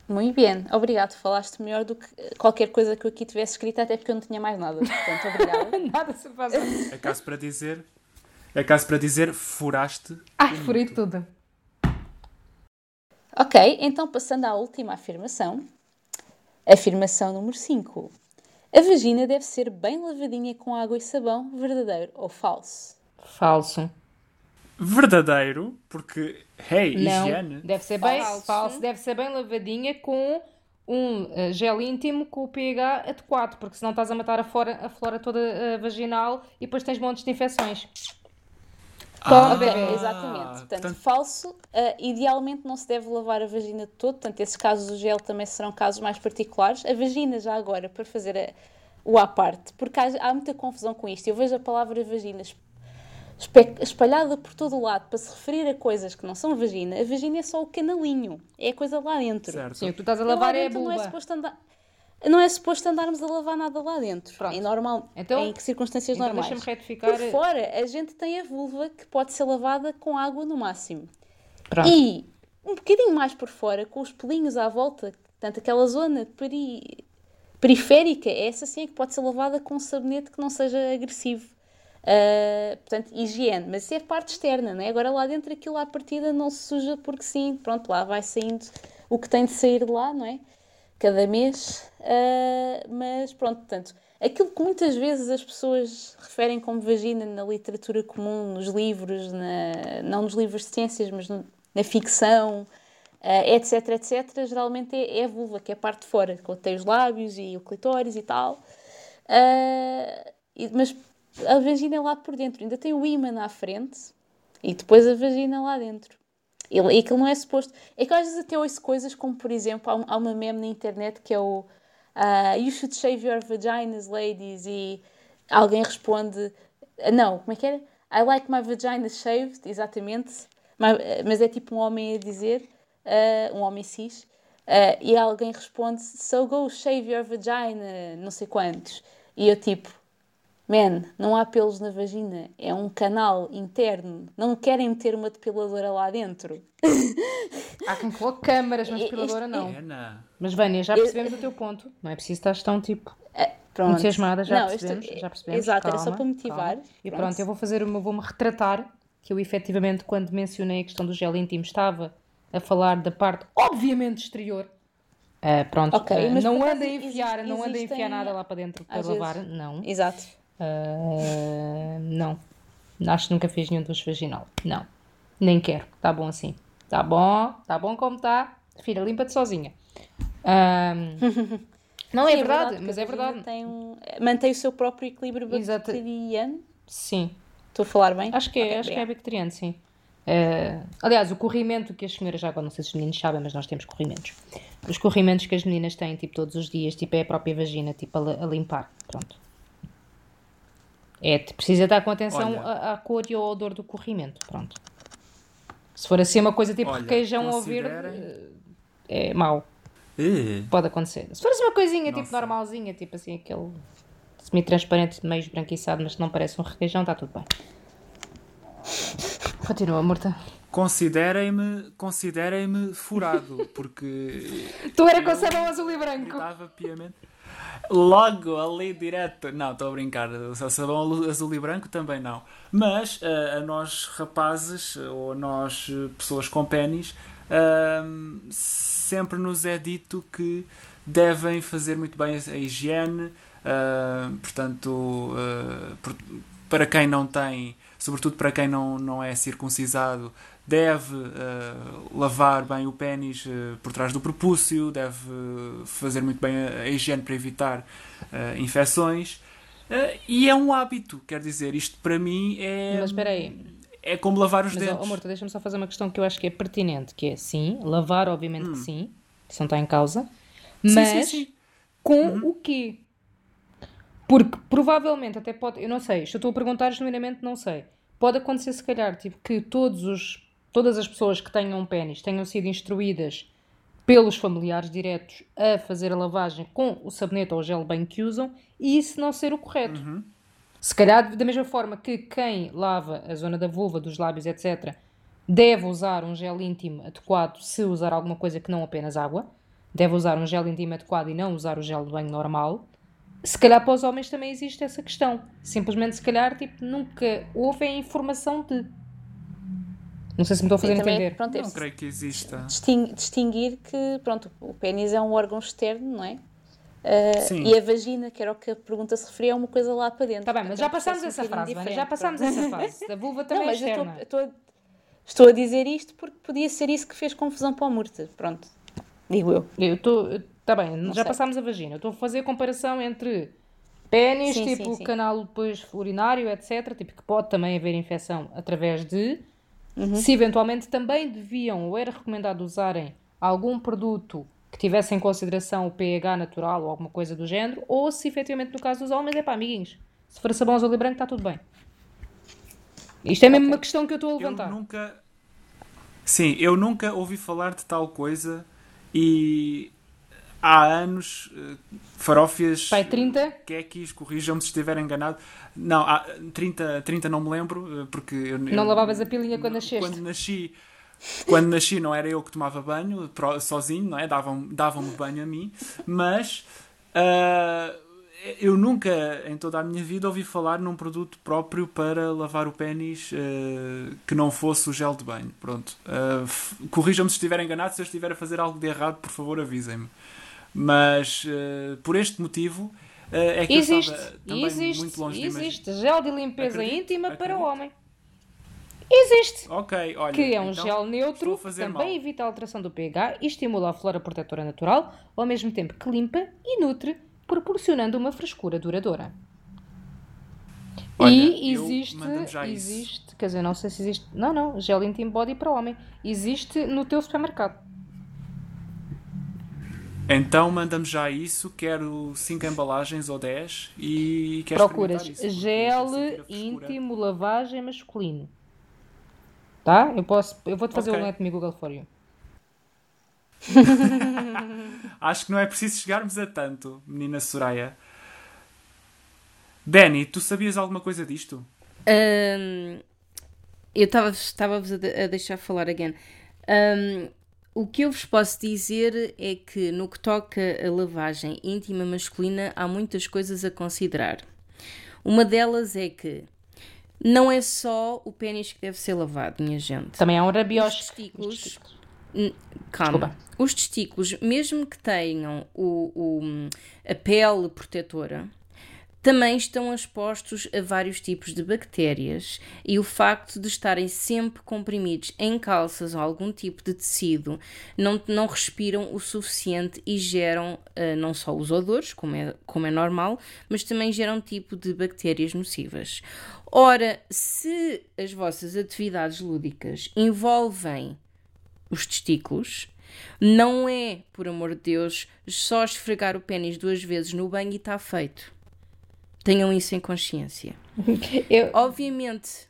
Speaker 3: Muito bem, obrigado. Falaste melhor do que qualquer coisa que eu aqui tivesse escrito, até porque eu não tinha mais nada. Portanto, obrigada.
Speaker 2: nada se faz.
Speaker 4: É caso para dizer, é caso para dizer, furaste.
Speaker 2: Ai, furei tudo.
Speaker 3: Ok, então passando à última afirmação. Afirmação número 5. A vagina deve ser bem lavadinha com água e sabão, verdadeiro ou falso?
Speaker 2: Falso.
Speaker 4: Verdadeiro, porque, hey,
Speaker 2: Não,
Speaker 4: higiene.
Speaker 2: Deve ser bem falso. falso. Deve ser bem lavadinha com um uh, gel íntimo com o pH adequado, porque senão estás a matar a flora, a flora toda uh, vaginal e depois tens montes de infecções.
Speaker 3: Ah, okay, exatamente. Portanto, portanto... falso, uh, idealmente não se deve lavar a vagina de todo, portanto, esses casos do gel também serão casos mais particulares. A vagina, já agora, para fazer a, o à parte, porque há, há, muita confusão com isto. Eu vejo a palavra vagina espalhada por todo o lado para se referir a coisas que não são vagina. A vagina é só o canalinho, é a coisa lá dentro.
Speaker 2: Certo. Sim, o que tu estás a lavar é a
Speaker 3: bulba. Não é suposto andar não é suposto andarmos a lavar nada lá dentro. Pronto. É normal.
Speaker 2: Então,
Speaker 3: em circunstâncias
Speaker 2: então
Speaker 3: normais.
Speaker 2: Deixa-me retificar.
Speaker 3: Por fora, a gente tem a vulva que pode ser lavada com água no máximo. Pronto. E um bocadinho mais por fora, com os pelinhos à volta, portanto, aquela zona peri... periférica, essa sim é que pode ser lavada com um sabonete que não seja agressivo. Uh, portanto, higiene, mas isso é parte externa, não é? Agora lá dentro aquilo à partida não se suja porque sim, pronto, lá vai saindo o que tem de sair de lá, não é? Cada mês, uh, mas pronto, portanto, aquilo que muitas vezes as pessoas referem como vagina na literatura comum, nos livros, na, não nos livros de ciências, mas no, na ficção, uh, etc, etc, geralmente é, é, a vulva, que é a parte de fora, que tem os lábios e o clitóris e tal, uh, e, mas a vagina é lá por dentro, ainda tem o ímã à frente e depois a vagina lá dentro. E aquilo não é suposto. É que às vezes até ouço coisas como, por exemplo, há, há uma meme na internet que é o uh, You should shave your vaginas, ladies. E alguém responde: Não, como é que era? I like my vagina shaved, exatamente. Mas é tipo um homem a dizer, uh, um homem cis. Uh, e alguém responde: So go shave your vagina, não sei quantos. E eu tipo: Man, não há pelos na vagina, é um canal interno. Não querem meter uma depiladora lá dentro.
Speaker 2: Há quem coloque câmaras, mas depiladora não. Mas Vânia, já percebemos o teu ponto. Não é preciso estar tão tipo.
Speaker 3: É, pronto.
Speaker 2: Entusiasmada, já, não, percebemos, já percebemos.
Speaker 3: Exato,
Speaker 2: calma,
Speaker 3: era só para motivar.
Speaker 2: Calma. E pronto. pronto, eu vou fazer uma, vou-me retratar que eu efetivamente, quando mencionei a questão do gel íntimo, estava a falar da parte, obviamente, exterior. Uh, pronto, okay, uh, não anda a enfiar, não anda a enfiar nada lá para dentro para lavar, vezes. não.
Speaker 3: Exato.
Speaker 2: Uh, não. Acho que nunca fiz nenhum dos vaginal. Não. Nem quero. Tá bom assim. Tá bom. Tá bom como tá. Filha, limpa-te sozinha. Um, não Sim, é, verdade, é verdade mas é verdade.
Speaker 3: Tem um, mantém o seu próprio equilíbrio bacteriano.
Speaker 2: Sim.
Speaker 3: Estou a falar bem?
Speaker 2: Acho que é, okay, acho que é bacteriano, sim. Uh, aliás, o corrimento que as senhoras já agora não sei se os meninos sabem, mas nós temos corrimentos. Os corrimentos que as meninas têm, tipo, todos os dias, tipo, é a própria vagina, tipo, a, a limpar. Pronto. É, precisa estar com atenção à, à, cor e ao odor do corrimento. Pronto. Se for assim uma coisa tipo Olha, requeijão ou verde, é mau.
Speaker 4: Uh.
Speaker 2: Pode acontecer. Se for assim uma coisinha tipo normalzinha, tipo assim, aquele semi-transparente, meio esbranquiçado, mas que não parece um requeijão, está tudo bem. Continua, Morta.
Speaker 4: Considerem-me considerem-me furado, porque.
Speaker 2: tu era com sabão azul e branco.
Speaker 4: Estava piamente. Logo ali direto. Não, estou a brincar. O sabão azul e branco também não. Mas uh, a nós rapazes, ou a nós pessoas com pênis, uh, sempre nos é dito que devem fazer muito bem a higiene. Uh, portanto, para quem não tem, sobretudo para quem não, não é circuncisado, deve uh, lavar bem o pênis uh, por trás do propúcio, deve fazer muito bem a, a higiene para evitar uh, infecções e é um hábito, quer dizer, isto para mim é.
Speaker 2: Mas espera aí.
Speaker 4: É como lavar os
Speaker 2: Mas,
Speaker 4: dentes.
Speaker 2: ó, amor, deixa-me só fazer uma questão que eu acho que é pertinente, que é sim, lavar, obviamente que sim, isso não está em causa,
Speaker 4: Sim,
Speaker 2: mas
Speaker 4: sim, sim.
Speaker 2: com o quê? Porque provavelmente até pode, eu não sei, se eu estou a perguntar genuinamente, não sei. Pode acontecer se calhar, tipo, que todos os, todas as pessoas que tenham pênis tenham sido instruídas pelos familiares diretos a fazer a lavagem com o sabonete ou o gel bem que usam e isso não ser o correto. Se calhar, da mesma forma que quem lava a zona da vulva, dos lábios, etc., deve usar um gel íntimo adequado se usar alguma coisa que não apenas água, deve usar um gel íntimo adequado e não usar o gel de banho normal. Se calhar para os homens também existe essa questão. Simplesmente, se calhar, tipo, nunca houve a informação de. Não sei se me estou a fazer
Speaker 3: também,
Speaker 2: entender.
Speaker 3: pronto, é
Speaker 4: Não creio que exista.
Speaker 3: distin- distinguir que, pronto, o pênis é um órgão externo, não é?
Speaker 4: Sim.
Speaker 3: e a vagina, que era o que a pergunta se referia, é uma coisa lá para dentro.
Speaker 2: Está Tá bem, mas já passámos
Speaker 3: é um
Speaker 2: essa
Speaker 3: bocadinho
Speaker 2: frase, já passámos essa fase. A vulva
Speaker 3: Não,
Speaker 2: também é
Speaker 3: mas eu
Speaker 2: externa.
Speaker 3: estou- estou estou a dizer isto porque podia ser isso que fez confusão para o Murta. Pronto, digo eu.
Speaker 2: Eu estou. Está bem, já
Speaker 3: sei.
Speaker 2: passámos a vagina. Eu estou a fazer a comparação entre pênis, tipo
Speaker 3: sim, sim.
Speaker 2: canal depois urinário, etc. Tipo, que pode também haver infecção através de.
Speaker 3: Uhum.
Speaker 2: Se eventualmente também deviam ou era recomendado usarem algum produto que tivesse em consideração o pH natural ou alguma coisa do género, ou se efetivamente no caso dos homens, é pá, amiguinhos, se for sabão azul e branco está tudo bem. Isto é mesmo uma questão que eu estou a
Speaker 4: Eu
Speaker 2: levantar.
Speaker 4: nunca. Sim, eu nunca ouvi falar de tal coisa e há anos, eh, farófias.
Speaker 2: Pai, 30?
Speaker 4: Quequis, corrijam-me se estiver enganado. Não, há 30, 30 não me lembro, eh, porque eu,
Speaker 2: Não
Speaker 4: eu-
Speaker 2: lavavas a pilinha quando nasceste?
Speaker 4: Quando nasci, quando nasci não era eu que tomava banho sozinho, não é? Davam-me davam banho a mim, mas ah, eu nunca em toda a minha vida ouvi falar num produto próprio para lavar o pênis ah, que não fosse o gel de banho. Pronto. F- Corrijam-me se estiver enganado, se eu estiver a fazer algo de errado, por favor avisem-me. Mas ah, por este motivo ah, é que
Speaker 2: Existe,
Speaker 4: eu estava também
Speaker 2: existe,
Speaker 4: muito longe
Speaker 2: existe gel de limpeza
Speaker 4: Acredito,
Speaker 2: íntima para o
Speaker 4: acredito.
Speaker 2: homem. Existe.
Speaker 4: Ok, olha.
Speaker 2: Que é um
Speaker 4: então,
Speaker 2: gel neutro também
Speaker 4: mal.
Speaker 2: evita a alteração do pH e estimula a flora protetora natural, ao mesmo tempo que limpa e nutre, proporcionando uma frescura duradoura.
Speaker 4: Olha,
Speaker 2: e existe, existe, quer dizer, não sei se existe, não, não, gel Intim Body para homem. Existe no teu supermercado.
Speaker 4: Então manda-me já isso, quero 5 embalagens ou 10 e quero
Speaker 2: Procuras
Speaker 4: isso,
Speaker 2: gel íntimo lavagem masculino. Tá? Eu posso, eu vou-te fazer
Speaker 4: Ok.
Speaker 2: o Let Me Google for you.
Speaker 4: Acho que não é preciso chegarmos a tanto, menina Soraya. Benny, tu sabias alguma coisa disto?
Speaker 1: Ahm, eu estava-vos a, de- a deixar falar again. Ahm, o que eu vos posso dizer é que no que toca a lavagem íntima masculina há muitas coisas a considerar. Uma delas é que não é só o pênis que deve ser lavado, minha gente.
Speaker 2: Também há um
Speaker 1: Os
Speaker 2: rabiosque.
Speaker 1: testículos. Hum, Calma.
Speaker 2: Desculpa.
Speaker 1: Os testículos, mesmo que tenham o, o- a pele protetora, também estão expostos a vários tipos de bactérias e o facto de estarem sempre comprimidos em calças ou algum tipo de tecido não, não respiram o suficiente e geram ah, não só os odores, como é, como é normal, mas também geram tipo de bactérias nocivas. Ora, se as vossas atividades lúdicas envolvem os testículos, não é, por amor de Deus, só esfregar o pênis duas vezes no banho e está feito. Tenham isso em consciência.
Speaker 2: Eu,
Speaker 1: Obviamente,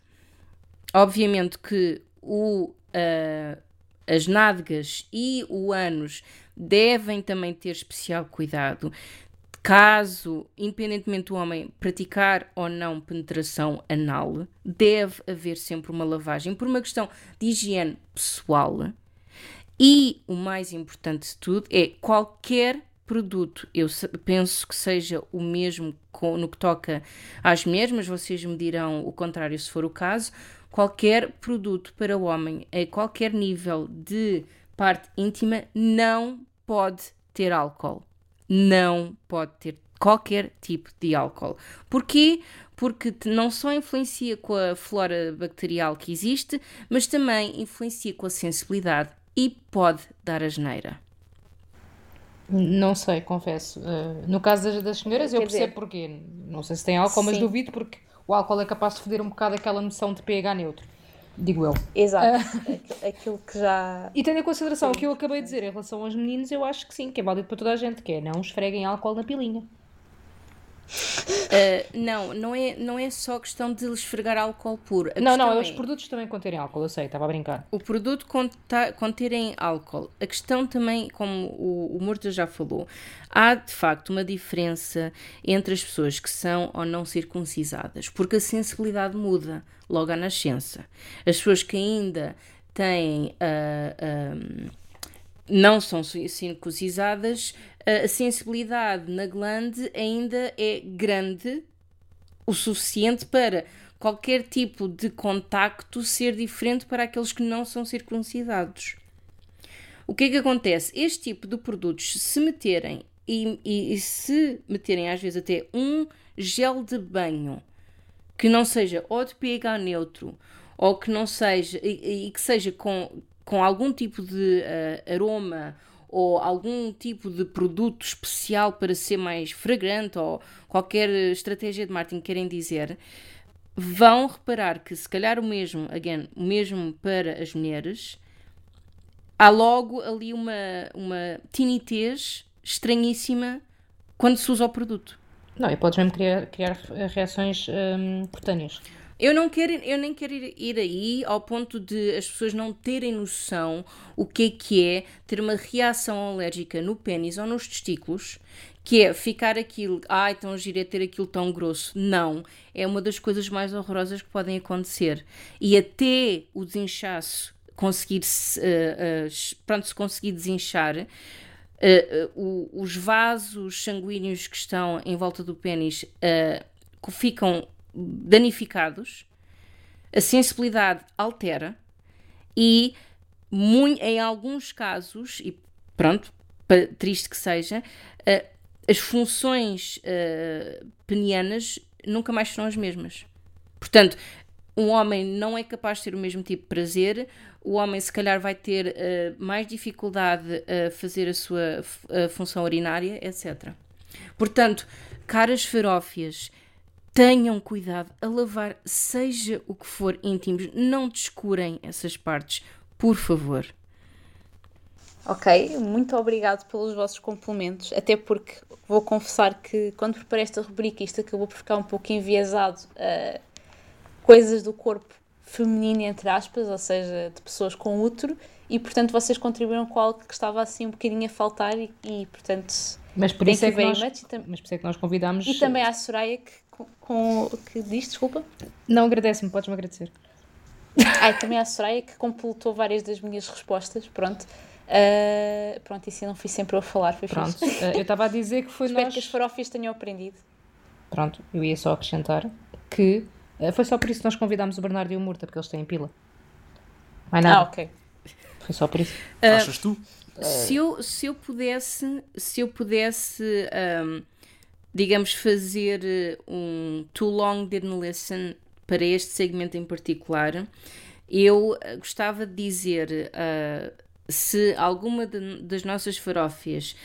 Speaker 1: obviamente que o, ah, as nádegas e o ânus devem também ter especial cuidado. Caso, independentemente do homem praticar ou não penetração anal, deve haver sempre uma lavagem por uma questão de higiene pessoal. E o mais importante de tudo é qualquer produto, eu penso que seja o mesmo no que toca às mulheres, mas vocês me dirão o contrário se for o caso. Qualquer produto para o homem a qualquer nível de parte íntima não pode ter álcool. Não pode ter qualquer tipo de álcool. Porquê? Porque não só influencia com a flora bacterial que existe, mas também influencia com a sensibilidade e pode dar asneira.
Speaker 2: Não sei, confesso. Uh, no caso das, das senhoras, eu
Speaker 3: Quer
Speaker 2: percebo
Speaker 3: dizer-
Speaker 2: porquê. Não sei se tem álcool, mas
Speaker 3: Sim.
Speaker 2: duvido porque o álcool é capaz de foder um bocado aquela noção de pH neutro. Digo eu.
Speaker 3: Exato. Aqu- Aquilo que já.
Speaker 2: E tendo em consideração o que eu acabei de dizer em relação aos meninos, eu acho que sim, que é válido para toda a gente, que é não esfreguem álcool na pilinha.
Speaker 1: Uh, não, não é, não é só questão de esfregar álcool puro. A
Speaker 2: não, não, é os produtos também conterem álcool, eu sei, estava a brincar.
Speaker 1: o produto conta- conterem álcool. A questão também, como o, o Murta já falou, há de facto uma diferença entre as pessoas que são ou não circuncisadas, porque a sensibilidade muda logo à nascença. As pessoas que ainda têm. ah, ah, não são ci- circuncisadas, a sensibilidade na glande ainda é grande o suficiente para qualquer tipo de contacto ser diferente para aqueles que não são circuncidados. O que é que acontece? Este tipo de produtos, se meterem e, e- e se meterem às vezes até um gel de banho que não seja ou de pH neutro ou que não seja e, e que seja com, com algum tipo de ah, aroma ou algum tipo de produto especial para ser mais fragrante ou qualquer estratégia de marketing que querem dizer, vão reparar que se calhar o mesmo, again, o mesmo para as mulheres, há logo ali uma, uma tinitez estranhíssima quando se usa o produto.
Speaker 2: Não, e podes mesmo criar, criar reações hum, cutâneas.
Speaker 1: Eu não quero, eu nem quero ir, ir aí ao ponto de as pessoas não terem noção o que é que é ter uma reação alérgica no pênis ou nos testículos, que é ficar aquilo, ai, tão giro é ter aquilo tão grosso. Não, é uma das coisas mais horrorosas que podem acontecer. E até o desinchaço conseguir se, eh, pronto, se conseguir desinchar, eh, eh, o- os vasos sanguíneos que estão em volta do pênis que ficam danificados, a sensibilidade altera e mui- em alguns casos, e pronto, triste que seja, eh, as funções eh, penianas nunca mais serão as mesmas. Portanto, um homem não é capaz de ter o mesmo tipo de prazer, o homem se calhar vai ter eh, mais dificuldade a fazer a sua a função urinária, etc. Portanto, caras farófias, tenham cuidado a lavar seja o que for íntimos, não descurem essas partes, por favor.
Speaker 3: Ok, muito obrigado pelos vossos complementos, até porque vou confessar que quando preparei esta rubrica isto acabou por ficar um pouco enviesado a coisas do corpo feminino, entre aspas, ou seja, de pessoas com útero, e portanto vocês contribuíram com algo que estava assim um bocadinho a faltar e, e, portanto
Speaker 2: Mas por
Speaker 3: thank
Speaker 2: isso é
Speaker 3: you
Speaker 2: que
Speaker 3: very
Speaker 2: nós.
Speaker 3: E,
Speaker 2: mas por isso é que nós convidámos.
Speaker 3: e também à Soraya que, com, com- que diz, desculpa.
Speaker 2: Não agradece-me, podes-me agradecer.
Speaker 3: Ah, e também à Soraya que completou várias das minhas respostas, pronto. Ah, pronto, e se não fui sempre eu a falar, foi
Speaker 2: Pronto,
Speaker 3: fixe.
Speaker 2: eh, eu estava a dizer que foi
Speaker 3: Espero
Speaker 2: nós.
Speaker 3: que as farófias tenham aprendido.
Speaker 2: Pronto, eu ia só acrescentar que eh, foi só por isso que nós convidámos o Bernardo e o Murta, porque eles têm pila. Mais
Speaker 3: Ah,
Speaker 2: nada,
Speaker 3: ok.
Speaker 2: foi só por isso.
Speaker 4: Achas tu?
Speaker 1: Se eu, se eu pudesse, se eu pudesse, ahm, digamos, fazer eh, um Too Long Didn't Listen para este segmento em particular, eu eh, gostava de dizer ah, se alguma de- das nossas farófias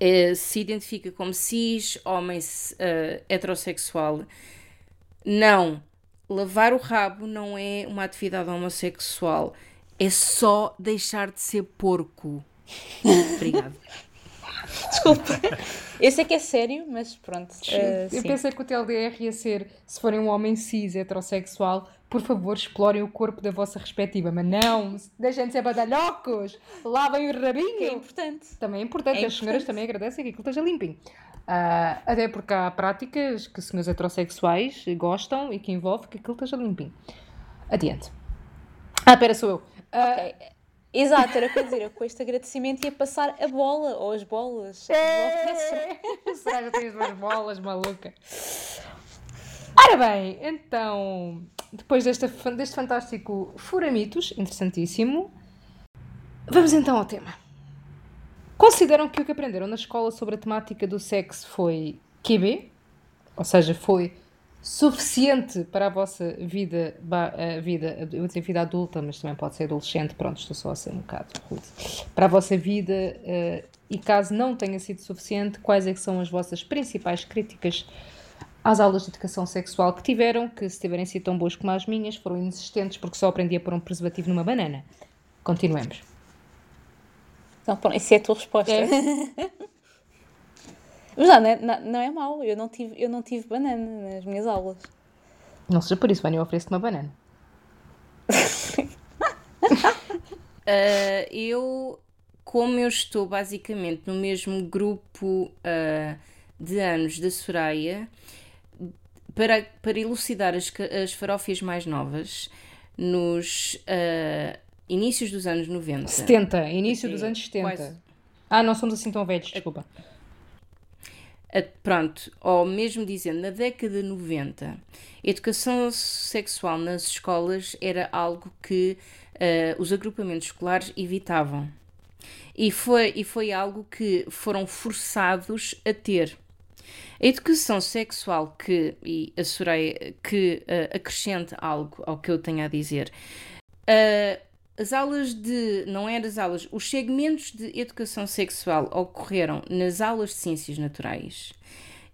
Speaker 1: eh, se identifica como cis, homem eh, heterossexual, não. Lavar o rabo não é uma atividade homossexual. É só deixar de ser porco. Obrigada.
Speaker 3: Desculpa. Eu sei que é sério, mas pronto. ah,
Speaker 2: eu
Speaker 3: sim.
Speaker 2: pensei que o TLDR ia ser, se forem um homem cis heterossexual, por favor, explorem o corpo da vossa respectiva. Mas não, deixem de ser badalhocos, lavem o
Speaker 3: Que é
Speaker 2: rabinho.
Speaker 3: importante.
Speaker 2: Também é importante,
Speaker 3: É
Speaker 2: as senhoras também agradecem que aquilo esteja limpinho. Ah, até porque há práticas que senhores heterossexuais gostam e que envolve que aquilo esteja limpinho. Adiante. Ah, pera, sou eu. Ah,
Speaker 3: Ok. Exato, era o que eu ia dizer. Eu com este agradecimento ia passar a bola ou as bolas.
Speaker 2: É. Será que eu tenho as duas bolas, maluca? Ora bem, então, depois desta, fan- deste fantástico Furamitos, interessantíssimo, vamos então ao tema. Consideram que o que aprenderam na escola sobre a temática do sexo foi QB? Ou seja, foi suficiente para a vossa vida, a vida, eu dizer vida adulta, mas também pode ser adolescente, pronto, estou só a ser um bocado rude. Para a vossa vida eh, E caso não tenha sido suficiente, quais é que são as vossas principais críticas às aulas de educação sexual que tiveram, que se tiverem sido tão boas como as minhas, foram inexistentes porque só aprendi a pôr um preservativo numa banana. Continuemos.
Speaker 3: Então, pronto, essa é a tua resposta.
Speaker 2: É.
Speaker 3: Mas não, não é, não, não é mau, eu não, tive, eu não tive banana nas minhas aulas.
Speaker 2: Não seja por isso, Vânia, eu ofereço-te uma banana.
Speaker 1: Uh, eu, como eu estou basicamente no mesmo grupo uh, de anos da Soraya, para, para elucidar as, as farófias mais novas, nos uh, inícios dos anos 90.
Speaker 2: 70, início dos anos 70.
Speaker 1: quase.
Speaker 2: Ah, não somos assim tão velhos, desculpa.
Speaker 1: Pronto, ou mesmo dizendo, na década de 90, a educação sexual nas escolas era algo que eh, os agrupamentos escolares evitavam. E foi, e foi algo que foram forçados a ter. A educação sexual que, e a que eh, acrescente algo ao que eu tenho a dizer, Uh, as aulas de. Não eram as aulas, os segmentos de educação sexual ocorreram nas aulas de ciências naturais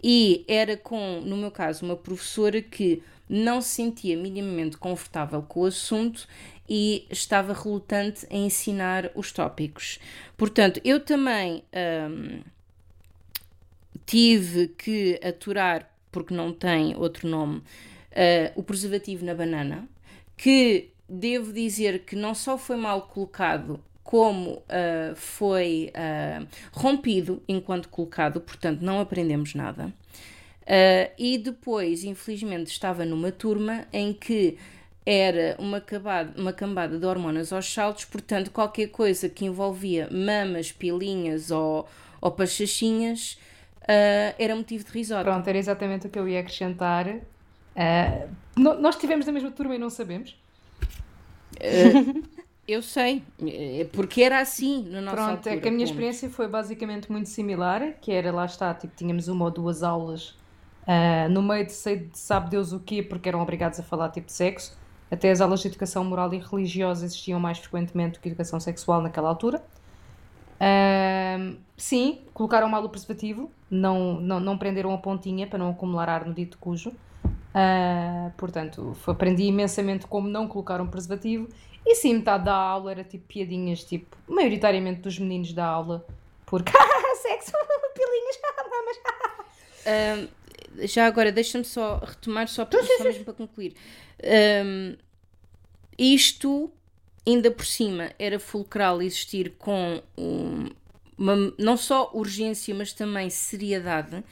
Speaker 1: e era com, no meu caso, uma professora que não se sentia minimamente confortável com o assunto e estava relutante em ensinar os tópicos. Portanto, eu também hum, tive que aturar, porque não tem outro nome, eh, o preservativo na banana, que devo dizer que não só foi mal colocado, como ah, foi ah, rompido enquanto colocado, portanto não aprendemos nada. Ah, e depois, infelizmente, estava numa turma em que era uma, cabada, uma cambada de hormonas aos saltos, portanto, qualquer coisa que envolvia mamas, pilinhas ou, ou pachachinhas era motivo de risório.
Speaker 2: Pronto, era exatamente o que eu ia acrescentar. Nós tivemos da mesma turma e não sabemos.
Speaker 1: Eu sei, eh, porque era assim na nossa
Speaker 2: Pronto,
Speaker 1: altura.
Speaker 2: é que a minha experiência foi basicamente muito similar, que era, lá está, tipo, tínhamos uma ou duas aulas ah, no meio de sei de sabe Deus o quê, porque eram obrigados a falar tipo de sexo. Até as aulas de educação moral e religiosa existiam mais frequentemente do que educação sexual naquela altura. Ahm, sim, colocaram mal o preservativo, não, não, não prenderam a pontinha para não acumular ar no dito cujo. Ah, portanto, aprendi imensamente como não colocar um preservativo. E sim, metade da aula era tipo piadinhas, tipo, maioritariamente dos meninos da aula, porque sexo, pilinhas, mamas.
Speaker 1: Ahm, já agora, deixa-me só retomar, só, para, só mesmo para concluir. Ahm, isto, ainda por cima, era fulcral existir com um- uma, não só urgência, mas também seriedade,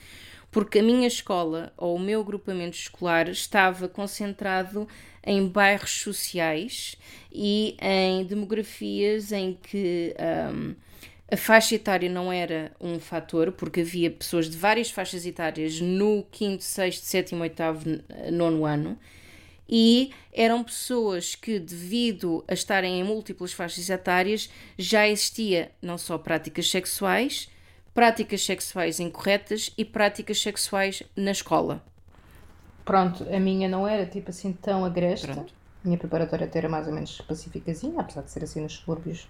Speaker 1: porque a minha escola, ou o meu agrupamento escolar, estava concentrado em bairros sociais e em demografias em que. ahm, a faixa etária não era um fator, porque havia pessoas de várias faixas etárias no 5º, 6º, 7º, 8º, 9 ano, e eram pessoas que, devido a estarem em múltiplas faixas etárias, já existia não só práticas sexuais, práticas sexuais incorretas e práticas sexuais na escola.
Speaker 2: Pronto, a minha não era tipo assim tão agreste.
Speaker 1: Pronto.
Speaker 2: A minha preparatória até era mais ou menos pacificazinha, apesar de ser assim nos subúrbios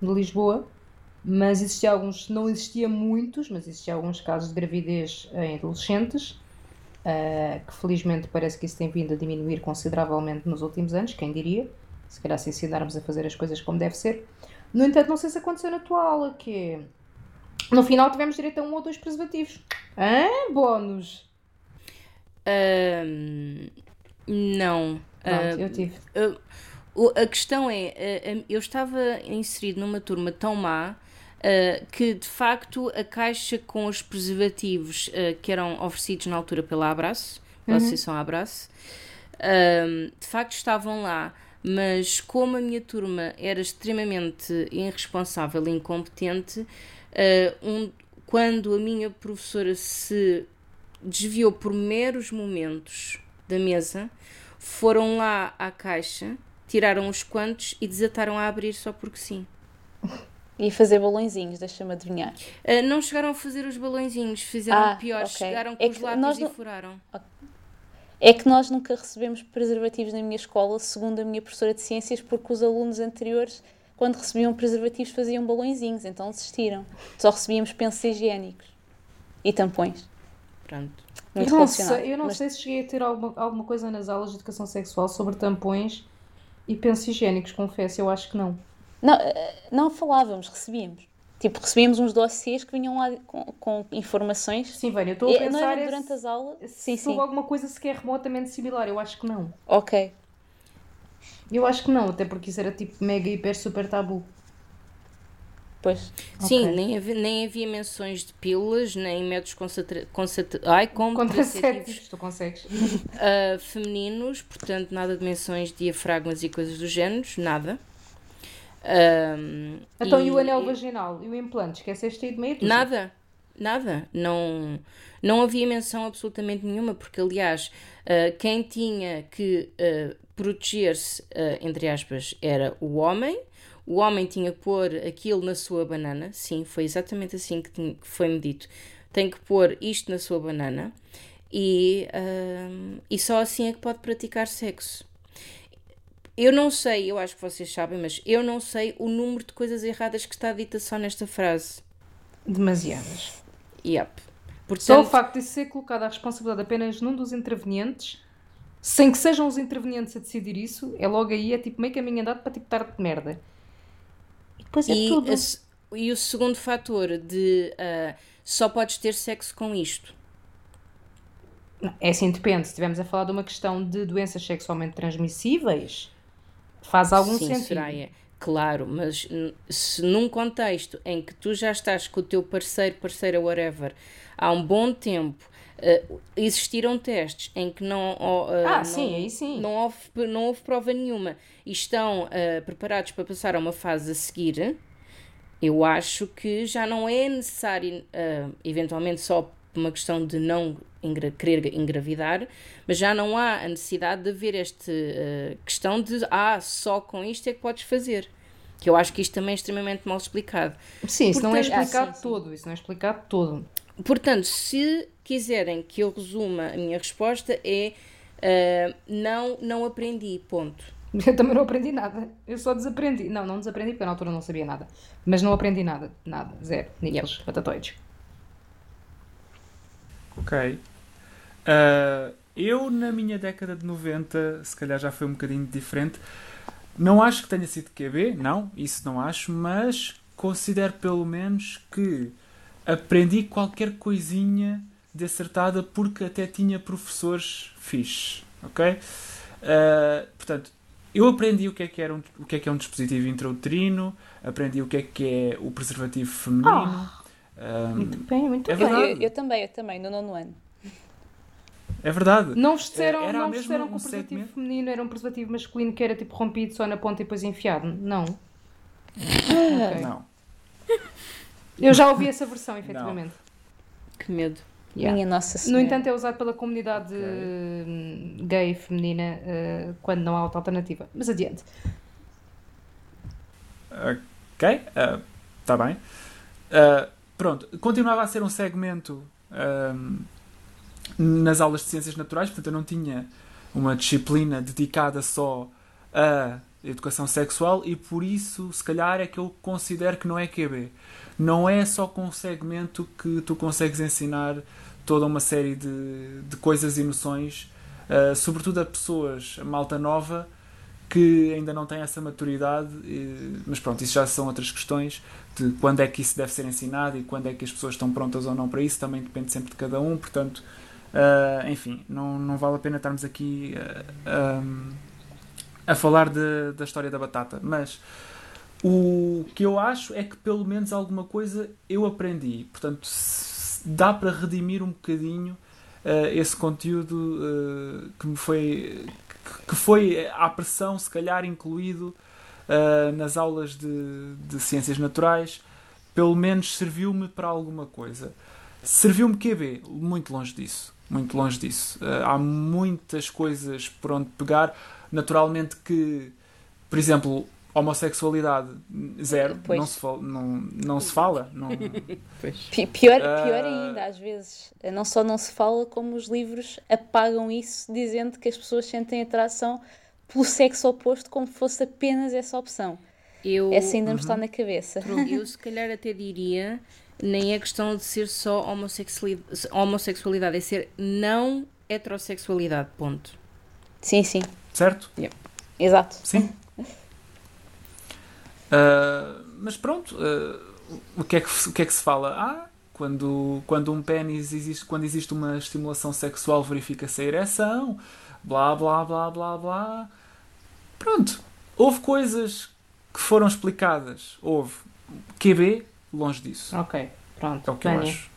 Speaker 2: de Lisboa. Mas existia alguns, não existia muitos, mas existia alguns casos de gravidez em adolescentes, ah, que felizmente parece que isso tem vindo a diminuir consideravelmente nos últimos anos, quem diria? Se calhar se ensinarmos a fazer as coisas como deve ser. No entanto, não sei se aconteceu na tua aula, que é... No final tivemos direito a um ou dois preservativos. Hã? Bónus!
Speaker 1: Não.
Speaker 2: Pronto,
Speaker 1: Ah,
Speaker 2: eu tive.
Speaker 1: O- A questão é, eh, eh, eu estava inserido numa turma tão má eh, que de facto a caixa com os preservativos eh, que eram oferecidos na altura pela Abraço, pela Associação Abraço, de facto estavam lá, mas como a minha turma era extremamente irresponsável e incompetente, eh, um- quando a minha professora se desviou por meros momentos da mesa, foram lá à caixa, tiraram os quantos e desataram a abrir só porque sim.
Speaker 3: E fazer balõezinhos, deixa-me adivinhar.
Speaker 1: Ah, não chegaram a fazer os balõezinhos, fizeram
Speaker 3: Ah,
Speaker 1: pior,
Speaker 3: ok.
Speaker 1: chegaram com
Speaker 3: É
Speaker 1: os lápis e furaram.
Speaker 3: É que nós nunca recebemos preservativos na minha escola, segundo a minha professora de ciências, porque os alunos anteriores quando recebiam preservativos faziam balõezinhos, então desistiram. Só recebíamos pensos higiênicos e tampões.
Speaker 1: Pronto.
Speaker 3: Muito
Speaker 2: eu não, sei, eu não
Speaker 3: Mas-
Speaker 2: sei se cheguei a ter alguma, alguma coisa nas aulas de educação sexual sobre tampões e pensos higiênicos, confesso, eu acho que não.
Speaker 3: Não, eh, não falávamos, recebíamos. Tipo, recebíamos uns dossiês que vinham lá com, com informações.
Speaker 2: Sim, Vânia, eu estou a pensar
Speaker 3: não era
Speaker 2: é
Speaker 3: durante as aulas?
Speaker 2: se
Speaker 3: Sim, sim.
Speaker 2: houve alguma coisa sequer remotamente similar, eu acho que não.
Speaker 3: Ok.
Speaker 2: Eu acho que não, até porque isso era tipo mega, hiper, super tabu.
Speaker 3: Pois.
Speaker 1: Sim,
Speaker 2: Ok.
Speaker 1: nem, havia, nem havia menções de pílulas, nem métodos ai, contraceptivos
Speaker 2: Contraceptivos, tu consegues.
Speaker 1: ah, femininos, portanto, nada de menções de diafragmas e coisas do género, nada.
Speaker 2: Então, e, o anel vaginal? E o implante? Esqueceste aí de meio?
Speaker 1: Nada, nada. Não, não havia menção absolutamente nenhuma, porque, aliás, ah, quem tinha que ah, proteger-se, ah, entre aspas, era o homem. O homem tinha que pôr aquilo na sua banana. Sim, foi exatamente assim que, foi-me dito. Tem que pôr isto na sua banana. E, ah, e só assim é que pode praticar sexo. Eu não sei, eu acho que vocês sabem, mas eu não sei o número de coisas erradas que está dita só nesta frase.
Speaker 2: Demasiadas.
Speaker 1: Yep.
Speaker 2: Só o
Speaker 1: Portanto,
Speaker 2: facto de ser colocada a responsabilidade apenas num dos intervenientes, sem que sejam os intervenientes a decidir isso, é logo aí, é tipo meio caminho andado para tipo tarde de merda. E depois é
Speaker 1: e,
Speaker 2: tudo.
Speaker 1: a e o segundo fator de ah, só podes ter sexo com isto.
Speaker 2: Não, É assim, depende. Se estivermos a falar de uma questão de doenças sexualmente transmissíveis, faz algum
Speaker 1: Sim,
Speaker 2: sentido.
Speaker 1: Soraya, claro, mas se num contexto em que tu já estás com o teu parceiro, parceira, whatever, há um bom tempo, ah, existiram testes em que não, ó, ah,
Speaker 2: Ah,
Speaker 1: não,
Speaker 2: sim, sim.
Speaker 1: não houve, não houve prova nenhuma e estão ah, preparados para passar a uma fase a seguir, eu acho que já não é necessário, ah, eventualmente só por uma questão de não engra- querer engravidar, mas já não há a necessidade de haver esta questão de ah, só com isto é que podes fazer. Que eu acho que isto também é extremamente mal explicado.
Speaker 2: Sim, isso não é
Speaker 3: Ah,
Speaker 2: explicado
Speaker 3: sim, sim.
Speaker 2: todo. Isso não é explicado todo.
Speaker 1: Portanto, se quiserem que eu resuma a minha resposta é ah, não, não aprendi, ponto.
Speaker 2: Eu também não aprendi nada. Eu só desaprendi. Não, não desaprendi porque na altura não sabia nada. Mas não aprendi nada. Nada. Zero. Níqueles. Patatoides.
Speaker 4: Ok. Ah, eu, na minha década de 90, se calhar já foi um bocadinho diferente. Não acho que tenha sido QB, não, isso não acho, mas considero pelo menos que aprendi qualquer coisinha de acertada porque até tinha professores fixes, ok? Ah, portanto, eu aprendi o que é que, era um, o que é que é um dispositivo intrauterino, aprendi o que é que é o preservativo feminino. Ah,
Speaker 2: Muito bem, muito
Speaker 4: É
Speaker 2: bem.
Speaker 3: Eu,
Speaker 4: verdade.
Speaker 3: eu- também, eu também, no nono ano.
Speaker 4: é verdade.
Speaker 2: Não vos disseram,
Speaker 4: Era
Speaker 2: não vos disseram
Speaker 4: um
Speaker 2: que o preservativo
Speaker 4: segmento?
Speaker 2: feminino era um preservativo masculino que era tipo rompido só na ponta e depois enfiado? Não.
Speaker 3: Ah.
Speaker 2: Ok.
Speaker 4: Não.
Speaker 2: Eu já ouvi essa versão, efetivamente.
Speaker 1: Que medo.
Speaker 2: Yeah.
Speaker 3: Minha Nossa
Speaker 2: No
Speaker 3: Senhora.
Speaker 2: entanto, é usado pela comunidade
Speaker 4: Ok.
Speaker 2: hum, gay feminina eh, quando não há outra alternativa. Mas adiante.
Speaker 4: Ok, está bem. Ah, pronto, continuava a ser um segmento ahm, nas aulas de ciências naturais, portanto eu não tinha uma disciplina dedicada só a educação sexual e por isso, se calhar, é que eu considero que não é QB. Não é só com um segmento que tu consegues ensinar toda uma série de, de coisas e noções, ah, sobretudo a pessoas, a malta nova, que ainda não tem essa maturidade, eh, mas pronto, isso já são outras questões de quando é que isso deve ser ensinado e quando é que as pessoas estão prontas ou não para isso, também depende sempre de cada um, portanto, ah, enfim, não, não vale a pena estarmos aqui ah, um, a falar de- da história da batata, mas o que eu acho é que pelo menos alguma coisa eu aprendi, portanto, dá para redimir um bocadinho ah, esse conteúdo ah, que me foi que foi à pressão, se calhar, incluído ah, nas aulas de, de ciências naturais, pelo menos serviu-me para alguma coisa. Serviu-me QB? Muito longe disso. Muito longe disso. Ah, há muitas coisas por onde pegar. Naturalmente que, por exemplo, homossexualidade, zero.
Speaker 3: Pois.
Speaker 4: Não se fala. Não, não se fala não,
Speaker 3: Pi- Pior,
Speaker 4: Ah.
Speaker 3: pior ainda, às vezes. Não só não se fala, como os livros apagam isso, dizendo que as pessoas sentem atração pelo sexo oposto como fosse apenas essa opção.
Speaker 1: Eu,
Speaker 3: Essa ainda me está na cabeça.
Speaker 1: eu se calhar até diria, nem é questão de ser só homossexualidade, homossexualidade é ser não heterossexualidade, ponto.
Speaker 3: Sim, sim.
Speaker 4: Certo?
Speaker 3: Exato.
Speaker 4: Sim. Ah, mas pronto, ah, o, que é que, o que é que se fala? Ah, quando, quando um pênis existe, quando existe uma estimulação sexual, verifica-se a ereção, blá blá blá blá blá. Pronto, houve coisas que foram explicadas. Houve. QB, longe disso.
Speaker 2: Ok, pronto.
Speaker 4: É o que eu acho.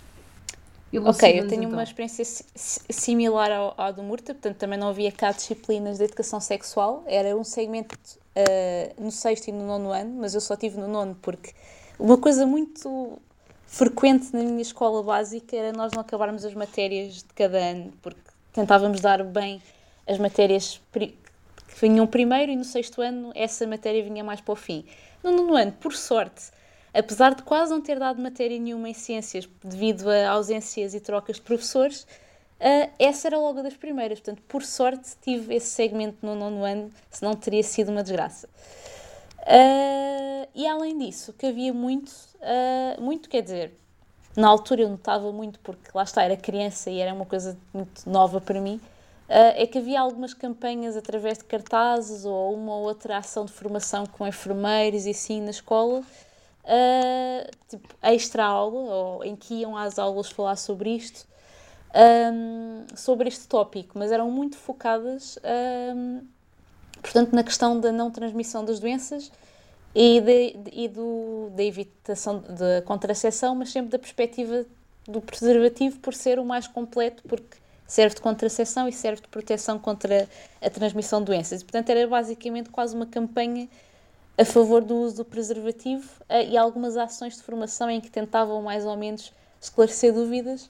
Speaker 3: Ok, eu tenho
Speaker 2: então.
Speaker 3: uma experiência si- si- similar ao, ao do Murta, portanto também não havia cá disciplinas de educação sexual, era um segmento ah, no sexto e no nono ano, mas eu só tive no nono porque uma coisa muito frequente na minha escola básica era nós não acabarmos as matérias de cada ano, porque tentávamos dar bem as matérias que vinham primeiro e no sexto ano essa matéria vinha mais para o fim. No nono ano, por sorte, apesar de quase não ter dado matéria nenhuma em ciências devido a ausências e trocas de professores, ah, essa era logo das primeiras. Portanto, por sorte, tive esse segmento no nono ano, senão teria sido uma desgraça. Ah, e além disso, que havia muito, ah, muito quer dizer, na altura eu notava muito, porque lá está, era criança e era uma coisa muito nova para mim, ah, é que havia algumas campanhas através de cartazes ou uma ou outra ação de formação com enfermeiros e assim na escola, ah, tipo extra aula, ou em que iam às aulas falar sobre isto, ahm, sobre este tópico, mas eram muito focadas, ahm, portanto, na questão da não transmissão das doenças e, de, de- e do, da evitação da contracepção, mas sempre da perspectiva do preservativo por ser o mais completo, porque serve de contracepção e serve de proteção contra a transmissão de doenças. E, portanto, era basicamente quase uma campanha a favor do uso do preservativo eh, e algumas ações de formação em que tentavam mais ou menos esclarecer dúvidas.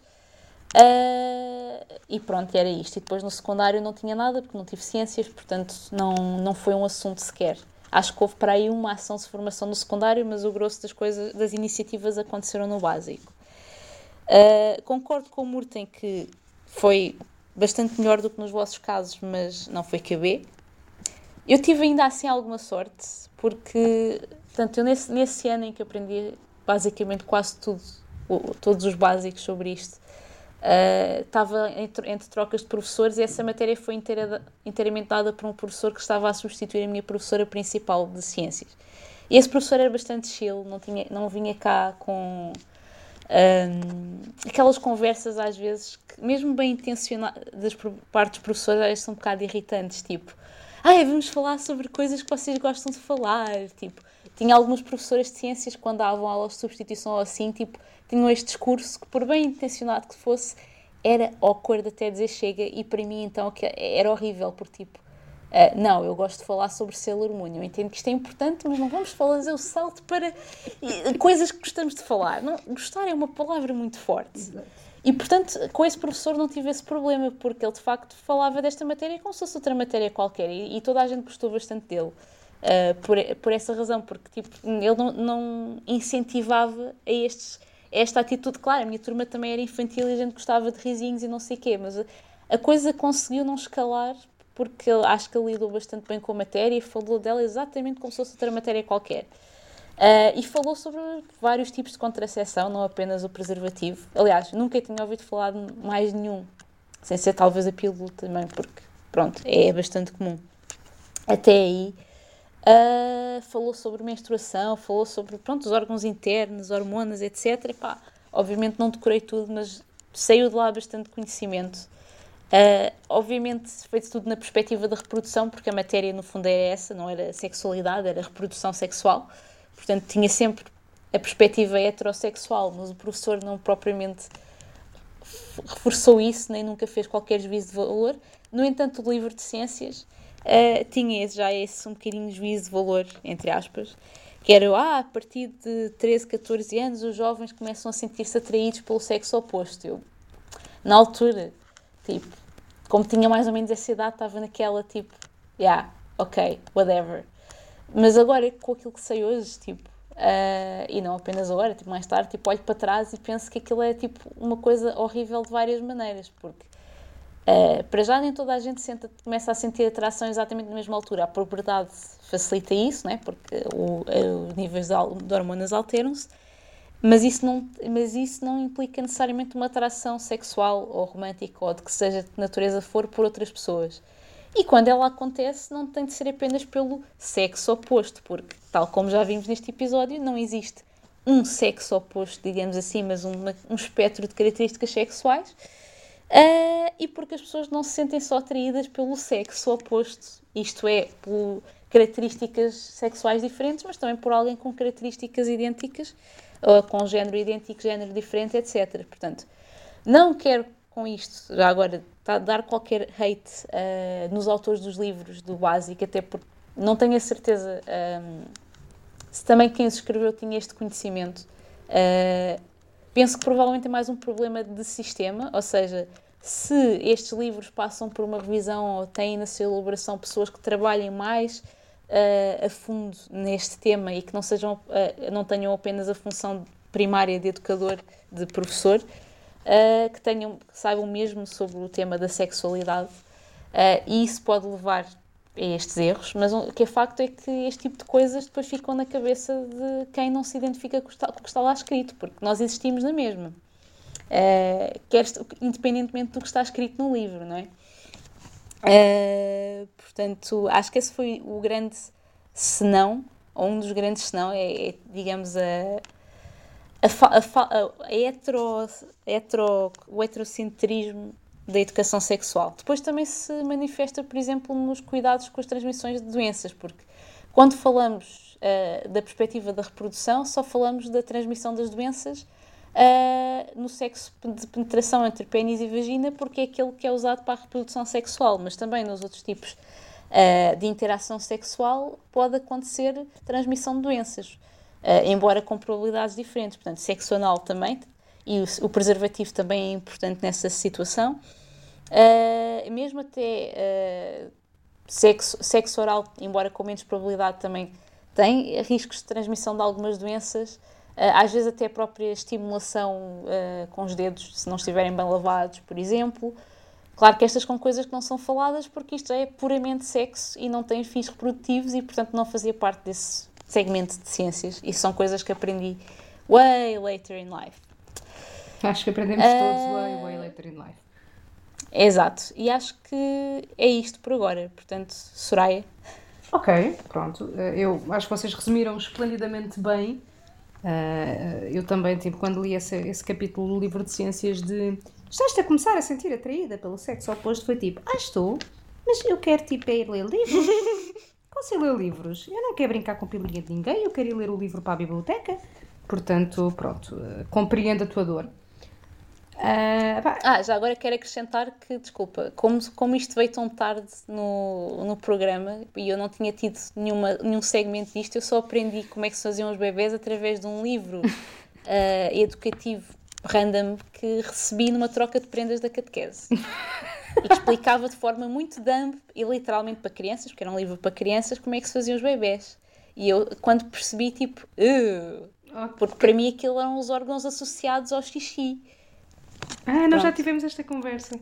Speaker 3: Ah, e pronto, era isto. E depois no secundário não tinha nada, porque não tive ciências, portanto não, não foi um assunto sequer. Acho que houve para aí uma ação de formação no secundário, mas o grosso das coisas, das iniciativas aconteceram no básico. Uh, concordo com o Murten que foi bastante melhor do que nos vossos casos, mas não foi KB. Eu tive ainda assim alguma sorte, porque portanto, eu nesse, nesse ano em que aprendi basicamente quase tudo, todos os básicos sobre isto, uh, estava entre, entre trocas de professores e essa matéria foi inteira, inteiramente dada por um professor que estava a substituir a minha professora principal de ciências. E esse professor era bastante chill, não, tinha, não vinha cá com hum, aquelas conversas às vezes que, mesmo bem intencionadas por parte dos professores, às vezes são um bocado irritantes, tipo, ai, vamos falar sobre coisas que vocês gostam de falar, tipo, tinha algumas professoras de ciências que quando davam aulas de substituição ou assim, tipo, tinham este discurso que por bem intencionado que fosse, era awkward até dizer chega e para mim então que era horrível, porque tipo, ah, não, eu gosto de falar sobre selo hormônio. Eu entendo que isto é importante, mas não vamos fazer o salto para eh, coisas que gostamos de falar. Não, gostar é uma palavra muito forte. E, portanto, com esse professor não tive esse problema, porque ele de facto falava desta matéria como se fosse outra matéria qualquer. E, e toda a gente gostou bastante dele. ah, por, por essa razão, porque tipo, ele não, não incentivava a estes, esta atitude. Claro, a minha turma também era infantil e a gente gostava de risinhos e não sei o quê, mas a, a coisa conseguiu não escalar porque acho que ele lidou bastante bem com a matéria e falou dela exatamente como se fosse outra matéria qualquer. Ah, e falou sobre vários tipos de contracepção, não apenas o preservativo. Aliás, nunca tinha ouvido falar de mais nenhum, sem ser talvez a pílula também, porque, pronto, é bastante comum. Até aí, ah, falou sobre menstruação, falou sobre, pronto, os órgãos internos, hormonas, etc. E pá, obviamente não decorei tudo, mas saiu de lá bastante conhecimento. Uh, obviamente feito tudo na perspectiva da reprodução, porque a matéria no fundo era essa, não era sexualidade, era reprodução sexual. Portanto, tinha sempre a perspectiva heterossexual, mas o professor não propriamente reforçou isso, nem nunca fez qualquer juízo de valor. No entanto, o livro de ciências uh, tinha já esse um bocadinho de juízo de valor, entre aspas, que era, ah, a partir de 13, 14 anos, os jovens começam a sentir-se atraídos pelo sexo oposto. Eu, na altura, tipo, como tinha mais ou menos essa idade, estava naquela tipo, yeah, ok, whatever. Mas agora, com aquilo que sei hoje, tipo, ah, e não apenas agora, tipo, mais tarde, tipo, olho para trás e penso que aquilo é tipo uma coisa horrível de várias maneiras, porque Uh, para já nem toda a gente senta, começa a sentir atração exatamente na mesma altura. A puberdade facilita isso, né? porque o, os níveis de, de hormonas alteram-se, mas isso, não, mas isso não implica necessariamente uma atração sexual ou romântica ou de que seja de natureza for por outras pessoas. E quando ela acontece, não tem de ser apenas pelo sexo oposto, porque, tal como já vimos neste episódio, não existe um sexo oposto, digamos assim, mas uma, um espectro de características sexuais, uh, e porque as pessoas não se sentem só atraídas pelo sexo oposto, isto é, por características sexuais diferentes, mas também por alguém com características idênticas, ou com género idêntico, género diferente, etc. Portanto, não quero com isto, já agora, tá, dar qualquer hate uh, nos autores dos livros do básico, até porque não tenho a certeza um, se também quem os escreveu tinha este conhecimento. Uh, penso que provavelmente é mais um problema de sistema, ou seja, se estes livros passam por uma revisão ou têm na sua elaboração pessoas que trabalhem mais uh, a fundo neste tema e que não, sejam, não tenham apenas a função primária de educador, de professor, uh, que, tenham, que saibam mesmo sobre o tema da sexualidade. e isso pode levar a estes erros, mas o que é facto é que este tipo de coisas depois ficam na cabeça de quem não se identifica com o que está lá escrito, porque nós existimos na mesma. Uh, quer, independentemente do que está escrito no livro, não é? Uh, portanto, acho que esse foi o grande senão, ou um dos grandes senão, é, é digamos, a, a, a, a hetero, hetero, o heterocentrismo da educação sexual. Depois também se manifesta, por exemplo, nos cuidados com as transmissões de doenças, porque quando falamos uh, da perspectiva da reprodução, só falamos da transmissão das doenças uh, no sexo de penetração entre pênis e vagina, porque é aquele que é usado para a reprodução sexual, mas também nos outros tipos uh, de interação sexual pode acontecer transmissão de doenças, embora com probabilidades diferentes. Portanto, sexo anal também, e o, o preservativo também é importante nessa situação. Uh, mesmo até uh, sexo, sexo oral, embora com menos probabilidade, também tem riscos de transmissão de algumas doenças. Uh, às vezes até a própria estimulação com os dedos, se não estiverem bem lavados, por exemplo. Claro que estas são coisas que não são faladas porque isto é puramente sexo e não tem fins reprodutivos e, portanto, não fazia parte desse segmento de ciências. E são coisas que aprendi way later in life.
Speaker 2: Acho que aprendemos todos way, way later in life.
Speaker 3: Exato. E acho que é isto por agora. Portanto, Soraya.
Speaker 2: Ok, pronto. Eh, eu acho que vocês resumiram esplendidamente bem. Uh, eu também, tipo, quando li esse, esse capítulo do livro de ciências de estás a começar a sentir atraída pelo sexo oposto, foi tipo, ah, estou, mas eu quero, tipo, é ir ler livros. Ir ler livros? Eu não quero brincar com pilinha de ninguém, eu quero ir ler o livro para a biblioteca. Portanto, pronto, uh, compreendo a tua dor.
Speaker 3: Uh, ah, já agora quero acrescentar que, desculpa, como, como isto veio tão tarde no, no programa e eu não tinha tido nenhuma, nenhum segmento disto, eu só aprendi como é que se faziam os bebés através de um livro uh, educativo random que recebi numa troca de prendas da catequese. e que explicava de forma muito dumb e literalmente para crianças, porque era um livro para crianças, como é que se faziam os bebés. E eu, quando percebi, tipo, uh, porque para mim aquilo eram os órgãos associados ao xixi.
Speaker 2: Ah, nós Pronto. já tivemos esta conversa.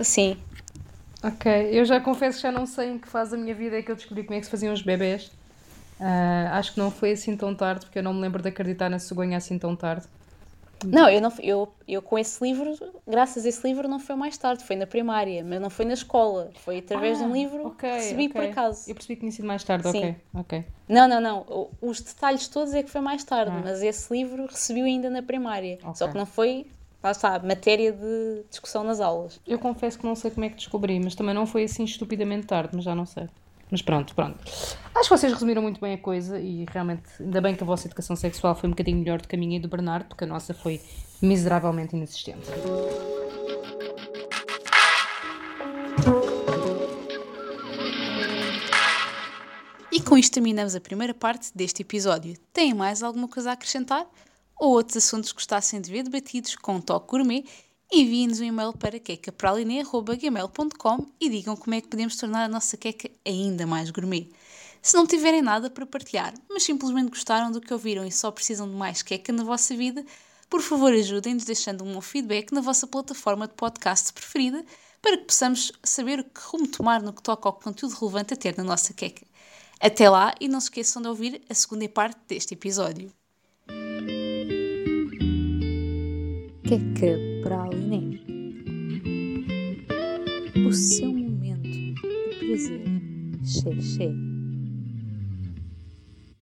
Speaker 3: Sim.
Speaker 2: Ok, eu já confesso que já não sei em que fase da minha vida é que eu descobri como é que se faziam os bebés. Uh, acho que não foi assim tão tarde, porque eu não me lembro de acreditar na cegonha assim tão tarde.
Speaker 3: Não, eu, não, eu, eu com esse livro, graças a esse livro, não foi mais tarde, foi na primária, mas não foi na escola, foi através ah, de um ah, livro okay, que recebi okay. por acaso.
Speaker 2: Eu percebi que tinha sido mais tarde, Sim. ok.
Speaker 3: Não, não, não, os detalhes todos é que foi mais tarde, ah. mas esse livro recebi ainda na primária, okay. só que não foi lá está, matéria de discussão nas aulas.
Speaker 2: Eu confesso que não sei como é que descobri, mas também não foi assim estupidamente tarde, mas já não sei. Mas pronto, pronto. Acho que vocês resumiram muito bem a coisa e realmente, ainda bem que a vossa educação sexual foi um bocadinho melhor do que a minha e do Bernardo, porque a nossa foi miseravelmente inexistente.
Speaker 1: E com isto terminamos a primeira parte deste episódio. Têm mais alguma coisa a acrescentar? ou outros assuntos que gostassem de ver debatidos com um toque gourmet, enviem-nos um e-mail para quecapraline.gmail.com e digam como é que podemos tornar a nossa queca ainda mais gourmet. Se não tiverem nada para partilhar, mas simplesmente gostaram do que ouviram e só precisam de mais queca na vossa vida,
Speaker 3: por favor ajudem-nos deixando um feedback na vossa plataforma de podcast preferida para que possamos saber o que rumo tomar no que toca ao conteúdo relevante a ter na nossa queca. Até lá e não se esqueçam de ouvir a segunda parte deste episódio. Queca Praliné O seu momento de prazer. Xé, xé.